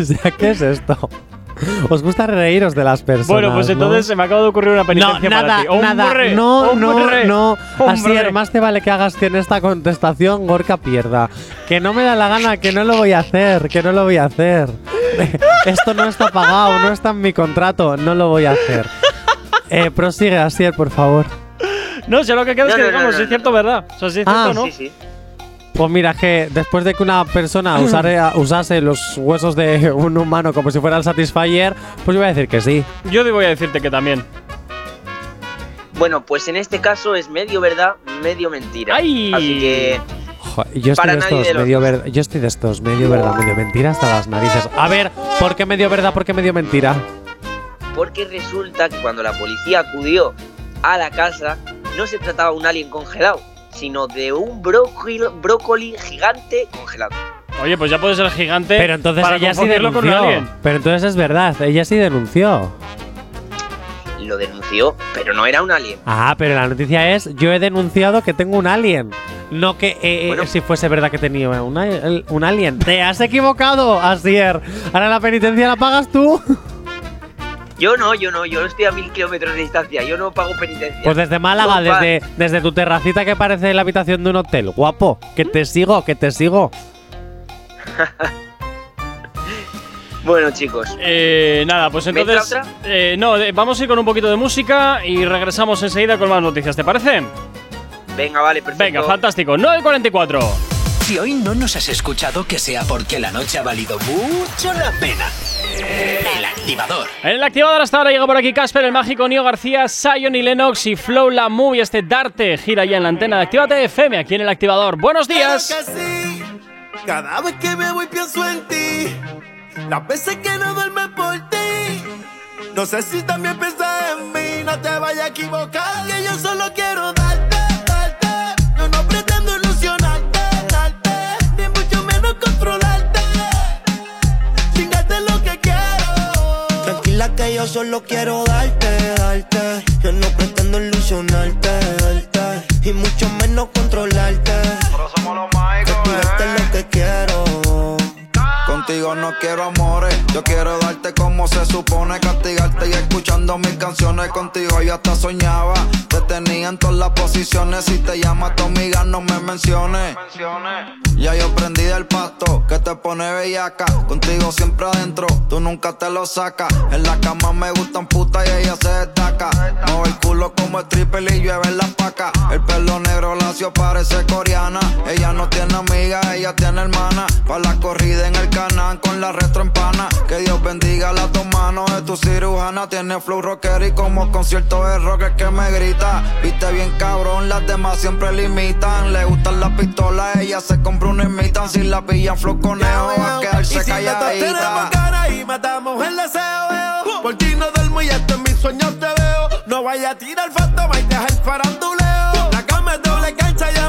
o sea, ¿qué es esto? ¿Os gusta reíros de las personas? bueno, pues ¿no? entonces se me acaba de ocurrir una No, penitencia nada, para ti. nada, ¡Hombre! no, ¡Hombre! no, no. Asier, más te vale que hagas que en esta contestación Gorka pierda. Que no me da la gana, que no lo voy a hacer, que no lo voy a hacer. Esto no está pagado, no está en mi contrato, no lo voy a hacer. Eh, prosigue, Asier, por favor. No, si lo que queda es No, que no, no, digamos no, si es cierto o verdad. O sea, si es Ah, cierto o no. Sí, sí. Pues mira, que después de que una persona usare- usase los huesos de un humano como si fuera el Satisfyer, pues yo voy a decir que sí. Yo voy a decirte que también. Bueno, pues en este caso es medio verdad, medio mentira. ¡Ay! Así que Joder, yo estoy Para de nadie estos, de los medio ver- yo estoy de estos, medio verdad, medio mentira hasta las narices. A ver, ¿por qué medio verdad, por qué medio mentira? porque resulta que cuando la policía acudió a la casa no se trataba de un alien congelado, sino de un brócoli, gigante congelado. Oye, pues ya puede ser gigante. Pero entonces para ella sí confundirlo con un denunció. alien. Pero entonces es verdad, ella sí denunció. Lo denunció, pero no era un alien. Ah, pero la noticia es, yo he denunciado que tengo un alien. No que eh, eh, si fuese verdad que tenía un, un alien. Te has equivocado, Asier. Ahora la penitencia la pagas tú. Yo no, yo no, yo no estoy a mil kilómetros de distancia, yo no pago penitencia. Pues desde Málaga, No, desde, desde tu terracita que parece la habitación de un hotel. Guapo, que te sigo, que te sigo. Bueno, chicos. Eh, nada, pues ¿Me entra entonces. eh, no, eh, vamos a ir con un poquito de música y regresamos enseguida con más noticias, ¿te parece? Venga, vale, perfecto. Venga, fantástico. 9.44. Si hoy no nos has escuchado, que sea porque la noche ha valido mucho la pena. El activador. En el activador hasta ahora llega por aquí Casper, el mágico Nio García, Sion y Lennox y Flow la Movie. Este Darte gira ya en la antena de Actívate FM aquí en el activador. ¡Buenos días! Claro que sí. Cada vez que me voy pienso en ti. Las veces que no duerme por ti. No sé si también piensas en mí. No te vayas a equivocar. Que yo solo quiero yo solo quiero darte, darte. Yo no pretendo ilusionarte, darte. Y mucho menos controlarte. Contigo no quiero amores, yo quiero darte como se supone, castigarte y escuchando mis canciones contigo yo hasta soñaba. Te tenía en todas las posiciones, si te llama tu amiga no me menciones. Ya yo prendí del pasto, que te pone bellaca, contigo siempre adentro, tú nunca te lo sacas. En la cama me gustan putas y ella se destaca. Mueve el culo como el triple y llueve en la paca. El pelo negro lacio parece coreana. Ella no tiene amiga, ella tiene hermana. Pa' la corrida en el canal con la retro en pana. Que Dios bendiga las dos manos de tu cirujana. Tiene flow rocker y como concierto de rock es que me grita. Viste bien cabrón, las demás siempre limitan. Le gustan las pistolas, ella se compra una imitan. Si la pillan flow conejo, va a Y quedarse si los dos tenemos calladita. cara y matamos el deseo, veo. Por ti no duermo y hasta en mis sueños te veo. No vaya a tirar fantoma y deja el faranduleo. La cama es doble cancha y a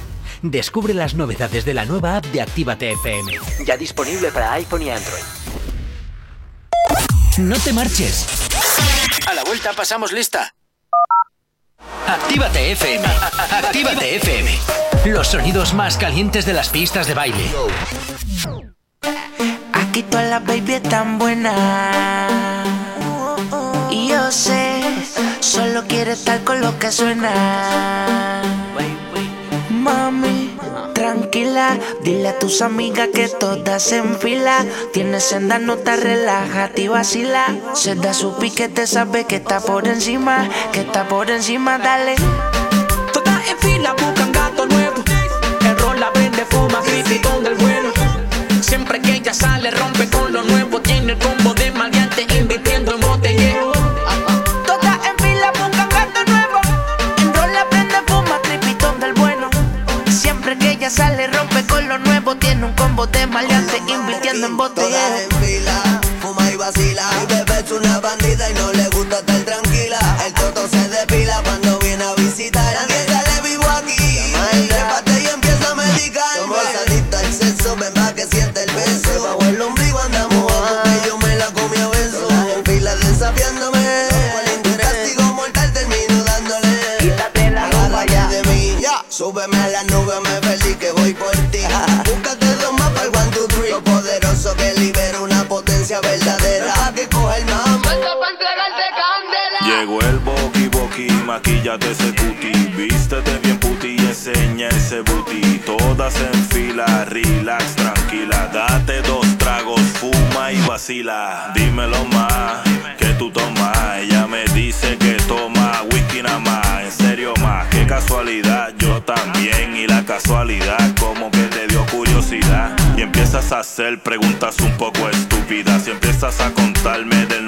Descubre las novedades de la nueva app de Actívate FM. Ya disponible para iPhone y Android. No te marches. A la vuelta pasamos lista. Actívate FM. Actívate FM. Los sonidos más calientes de las pistas de baile. Aquí todas las baby están buenas. Y yo sé, solo quiere estar con lo que suena. Mami, tranquila, dile a tus amigas que todas se enfila. Tienes senda, no te relájate y vacila. Se da su piquete, sabe que está por encima, que está por encima, dale. Todas en fila buscan gato nuevo. El rol la prende, fuma, criticón del bueno. Siempre que ella sale, rompe con lo nuevo. Tiene el invirtiendo relax, tranquila, date dos tragos, fuma y vacila. Dímelo más, que tú tomas. Ella me dice que toma whisky nada más, en serio más, qué casualidad, yo también y la casualidad como que te dio curiosidad y empiezas a hacer preguntas un poco estúpidas y empiezas a contarme del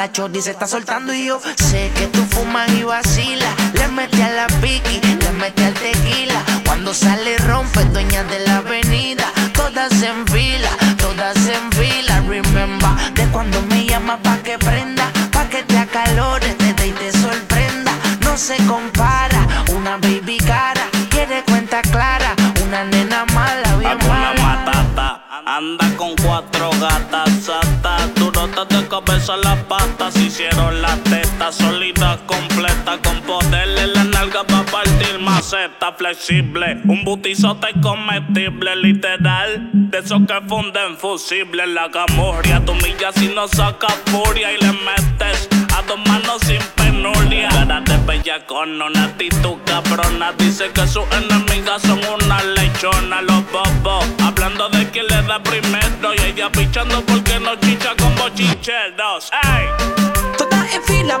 la chordi se está soltando y yo sé que tú fumas y vacilas, le mete a la flexible. Un butizote comestible, literal. De esos que funden fusibles. La gamurria, tu millas y no saca furia y le metes a dos manos sin penuria. Cara de bella con una actitud cabrona. Dice que sus enemigas son una lechona. Los bobos hablando de quién le da primero. Y ella pichando porque no chicha con bochincheros. ¡Ey! Todas en fila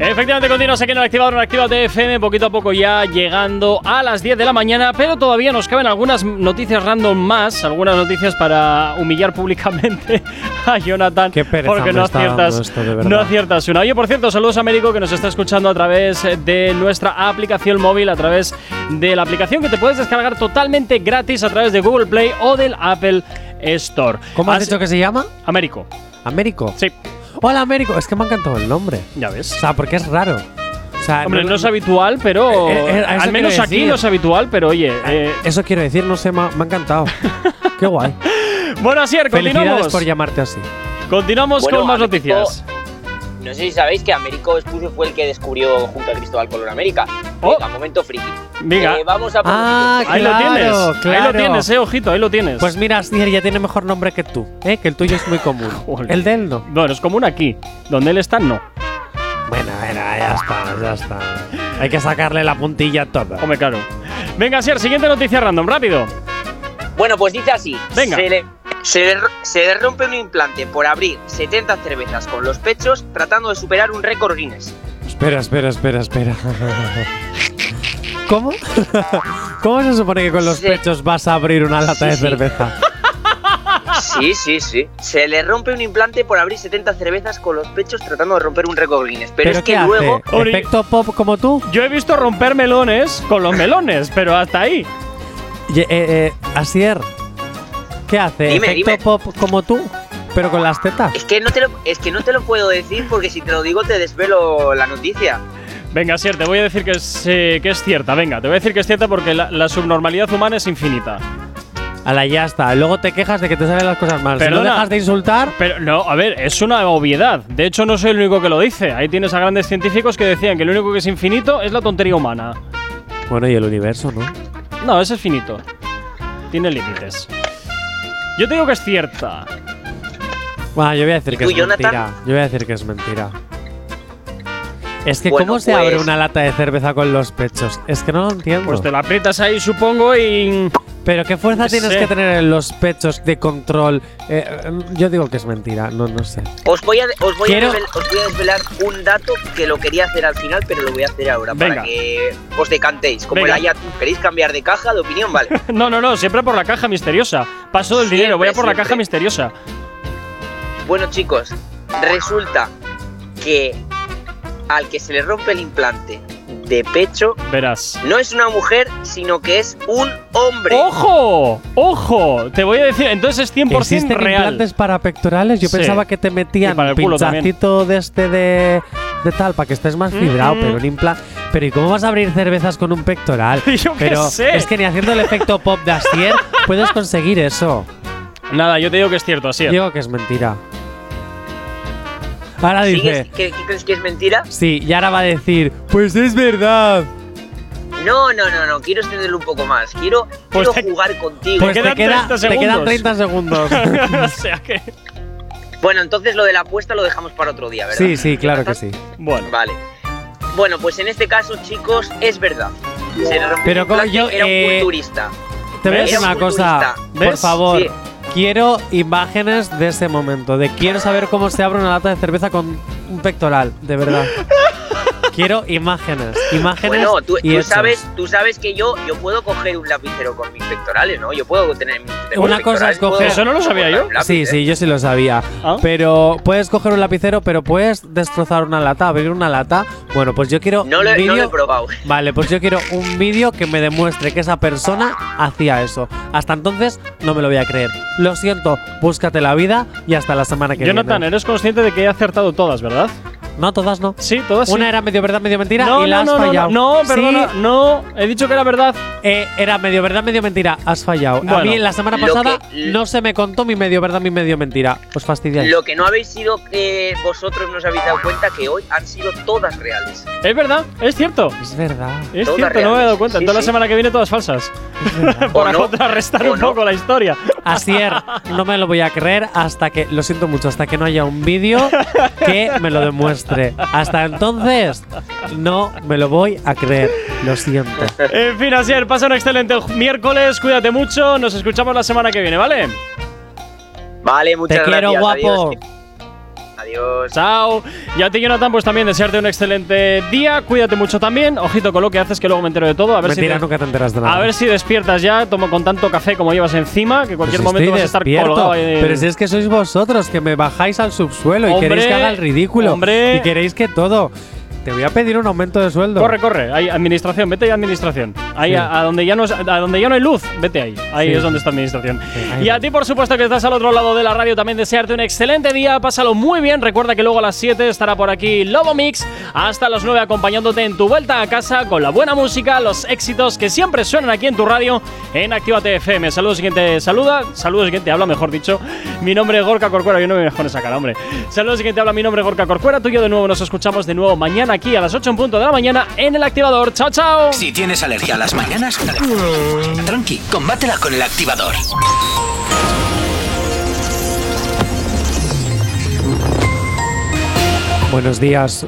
Efectivamente, continuamos aquí en el activador en Actívate FM, poquito a poco ya llegando a las 10 de la mañana, pero todavía nos caben algunas noticias random más, algunas noticias para humillar públicamente a Jonathan, Qué porque no aciertas, esto, de no aciertas una. Oye, por cierto, saludos a Américo que nos está escuchando a través de nuestra aplicación móvil, a través de la aplicación que te puedes descargar totalmente gratis a través de Google Play o del Apple Store. ¿Cómo has Así- dicho que se llama? Américo. ¿Américo? Sí. Hola, Américo. Es que me ha encantado el nombre. Ya ves. O sea, porque es raro. O sea, Hombre, no es habitual, pero. Eh, eh, eso al menos aquí no es habitual, pero oye. eh, Eso quiero decir, no sé, me ha, me ha encantado. Qué guay. bueno, Asier, Felicidades continuamos. por llamarte así. Continuamos Bueno, con más noticias. No sé si sabéis que Américo Espucio fue el que descubrió junto a Cristóbal Colón América. Oh. Venga, momento friki. Venga. Eh, vamos a por Ah, Ahí lo claro, tienes. Ahí claro. lo tienes, eh, ojito, ahí lo tienes. Pues mira, Asier ya tiene mejor nombre que tú, ¿eh? que el tuyo es muy común. El de él no. Bueno, es común aquí. Donde él está, no. Bueno, bueno, ya está, ya está. Hay que sacarle la puntilla a todo. Hombre, claro. Venga, Asier, siguiente noticia random, rápido. Bueno, pues dice así. Venga. Se le, se le- se le rompe un implante por abrir 70 cervezas con los pechos tratando de superar un récord Guinness. Espera, espera, espera, espera. ¿Cómo? ¿Cómo se supone que con los pechos vas a abrir una lata Sí, de cerveza? Sí, sí, sí. Se le rompe un implante por abrir 70 cervezas con los pechos tratando de romper un récord Guinness. Pero, es qué que hace? luego... ¿Efecto pop como tú? Yo he visto romper melones con los melones, pero hasta ahí. Ye- eh, eh, Asier, ¿qué hace? Dime, ¿Efecto dime. pop como tú? Pero con las tetas. Es que, no te lo, es que no te lo puedo decir porque si te lo digo te desvelo la noticia. Venga, Asier, te voy a decir que es, eh, que es cierta. Venga, te voy a decir que es cierta porque la, la subnormalidad humana es infinita. Ala, ya está. Luego te quejas de que te salen las cosas mal. Si no dejas de insultar, Pero no, a ver, es una obviedad. De hecho, no soy el único que lo dice. Ahí tienes a grandes científicos que decían que lo único que es infinito es la tontería humana. Bueno, y el universo, ¿no? No, ese es finito. Tiene límites. Yo te digo que es cierta. Bueno, yo voy a decir ¿Y que tú, es Jonathan? mentira. Yo voy a decir que es mentira. Es que, Bueno, ¿cómo se pues- abre una lata de cerveza con los pechos? Es que no lo entiendo. Pues te la aprietas ahí, supongo, y. Pero ¿qué fuerza tienes sé. que tener en los pechos de control? Eh, eh, yo digo que es mentira, no, no sé. Os voy, a, os, voy a Quiero- desvel- os voy a desvelar un dato que lo quería hacer al final, pero lo voy a hacer ahora Venga. para que os decantéis. Como Venga. el Ayatu. ¿Queréis cambiar de caja de opinión? Vale. No, no, no, siempre por la caja misteriosa. Paso del Siempre, dinero, voy a por la caja misteriosa. bueno, chicos, resulta que al que se le rompe el implante de pecho Verás. no es una mujer, sino que es un hombre. ¡Ojo! ¡Ojo! Te voy a decir, entonces es 100% ¿Existen real. implantes para pectorales? Yo Sí. pensaba que te metían para un el pinchacito de este de, de tal para que estés más fibrado, Ujú. pero un implante. Pero ¿y cómo vas a abrir cervezas con un pectoral? Yo qué pero sé. es que ni haciendo el efecto pop de Astier puedes conseguir eso. Nada, yo te digo que es cierto, así es. Digo que es mentira. Ahora dice, ¿Qué, qué crees que es mentira? sí, y ahora va a decir, pues es verdad. No, no, no, no. Quiero extenderlo un poco más. Quiero, Pues quiero te- jugar contigo. Pues te, quedan queda- 30 te quedan segundos. 30 segundos. o sea que. Bueno, entonces lo de la apuesta lo dejamos para otro día, ¿verdad? Sí, sí, claro que sí. Bueno. Vale. Bueno, pues en este caso, chicos, es verdad. Se Pero como yo, era eh, un culturista. Te voy a decir un una cosa, por favor. Sí. Quiero imágenes de ese momento, de quiero saber cómo se abre una lata de cerveza con un pectoral, de verdad. quiero imágenes, imágenes Bueno, tú, y tú sabes, tú sabes que yo, yo puedo coger un lapicero con mis pectorales, ¿no? Yo puedo tener tengo Una cosa es coger. puedo- puedo cortar un lápiz, Sí, ¿eh? sí, yo sí lo sabía. Pero puedes coger un lapicero, pero puedes destrozar una lata, abrir una lata. Bueno, pues yo quiero. No lo, un he- no lo probado. Vale, pues yo quiero un vídeo que me demuestre que esa persona hacía eso. Hasta entonces no me lo voy a creer. Lo siento, búscate la vida y hasta la semana que Jonathan, viene. eres consciente de que he acertado todas, ¿verdad? No, todas no. Sí, todas sí. Una era medio verdad, medio mentira No, y la no, has no, no, fallado. no, perdona, Sí, no, he dicho que era verdad. eh, era medio verdad, medio mentira. Has fallado. a Bueno, mí la semana pasada que- no se me contó mi medio verdad, mi medio mentira. Os fastidiáis. Lo que no habéis sido que vosotros no os habéis dado cuenta que hoy han sido todas reales. Es verdad, es cierto. Es verdad. Es Todas cierto, no me he dado cuenta. Sí, Entonces la semana que viene todas falsas. Para no, contrarrestar un no. poco la historia. Asier, no me lo voy a creer hasta que, lo siento mucho, hasta que no haya un vídeo que me lo demuestre. Hasta entonces, no me lo voy a creer. Lo siento. En fin, Asier, pasa un excelente miércoles, cuídate mucho, nos escuchamos la semana que viene, ¿vale? Vale, muchas Te quiero, gracias. guapo. Adiós. Adiós. Chao. Y a ti, Jonathan, pues también desearte un excelente día. Cuídate mucho también. Ojito con lo que haces, que luego me entero de todo. A ver Mentira, si te- nunca te enteras de nada. A ver si despiertas ya, tomo con tanto café como llevas encima, que cualquier Pues momento estoy vas a estar despierto, colgado ahí. Pero si es que sois vosotros que me bajáis al subsuelo y queréis que haga el ridículo. hombre. Y queréis que todo. Te voy a pedir un aumento de sueldo. Corre, corre. Ahí, administración, vete a administración. Ahí Sí. a, a donde ya no es- a donde ya no hay luz, vete ahí. Ahí Sí. es donde está administración. ahí y a ti, por supuesto, que estás al otro lado de la radio, también desearte un excelente día. Pásalo muy bien. Recuerda que luego a las 7 estará por aquí Lobo Mix hasta las 9 acompañándote en tu vuelta a casa con la buena música, los éxitos que siempre suenan aquí en tu radio en Actívate FM. Saludos, siguiente saluda. Saludos, siguiente habla, mejor dicho. Mi nombre es Gorka Corcuera. Yo no me con esa cara, hombre. Saludos, siguiente habla. Mi nombre es Gorka Corcuera. Tú y yo de nuevo nos escuchamos de nuevo mañana aquí a las 8 en punto de la mañana en el activador. Chao, chao. Si tienes alergia a las mañanas, tranqui, combátela con el activador. Buenos días.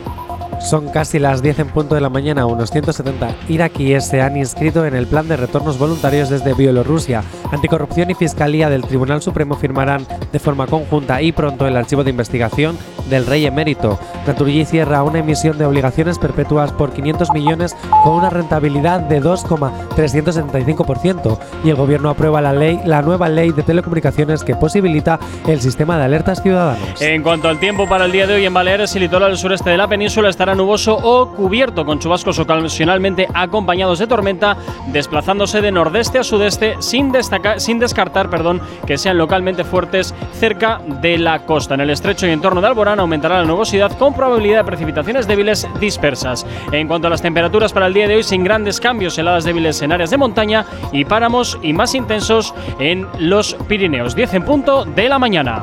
Son casi las 10 en punto de la mañana. Unos 170 iraquíes se han inscrito en el plan de retornos voluntarios desde Bielorrusia. Anticorrupción y Fiscalía del Tribunal Supremo firmarán de forma conjunta y pronto el archivo de investigación del rey emérito. Naturgy cierra una emisión de obligaciones perpetuas por 500 millones con una rentabilidad de 2,375% y el gobierno aprueba la ley, la nueva ley de telecomunicaciones que posibilita el sistema de alertas ciudadanos. En cuanto al tiempo para el día de hoy en Baleares y litoral sureste de la península estará nuboso o cubierto con chubascos ocasionalmente acompañados de tormenta, desplazándose de nordeste a sudeste sin, destaca- sin descartar perdón, que sean localmente fuertes cerca de la costa. En el estrecho y entorno de Alborán aumentará la nubosidad con probabilidad de precipitaciones débiles dispersas. En cuanto a las temperaturas para el día de hoy, sin grandes cambios, heladas débiles en áreas de montaña y páramos y más intensos en los Pirineos. 10 en punto de la mañana.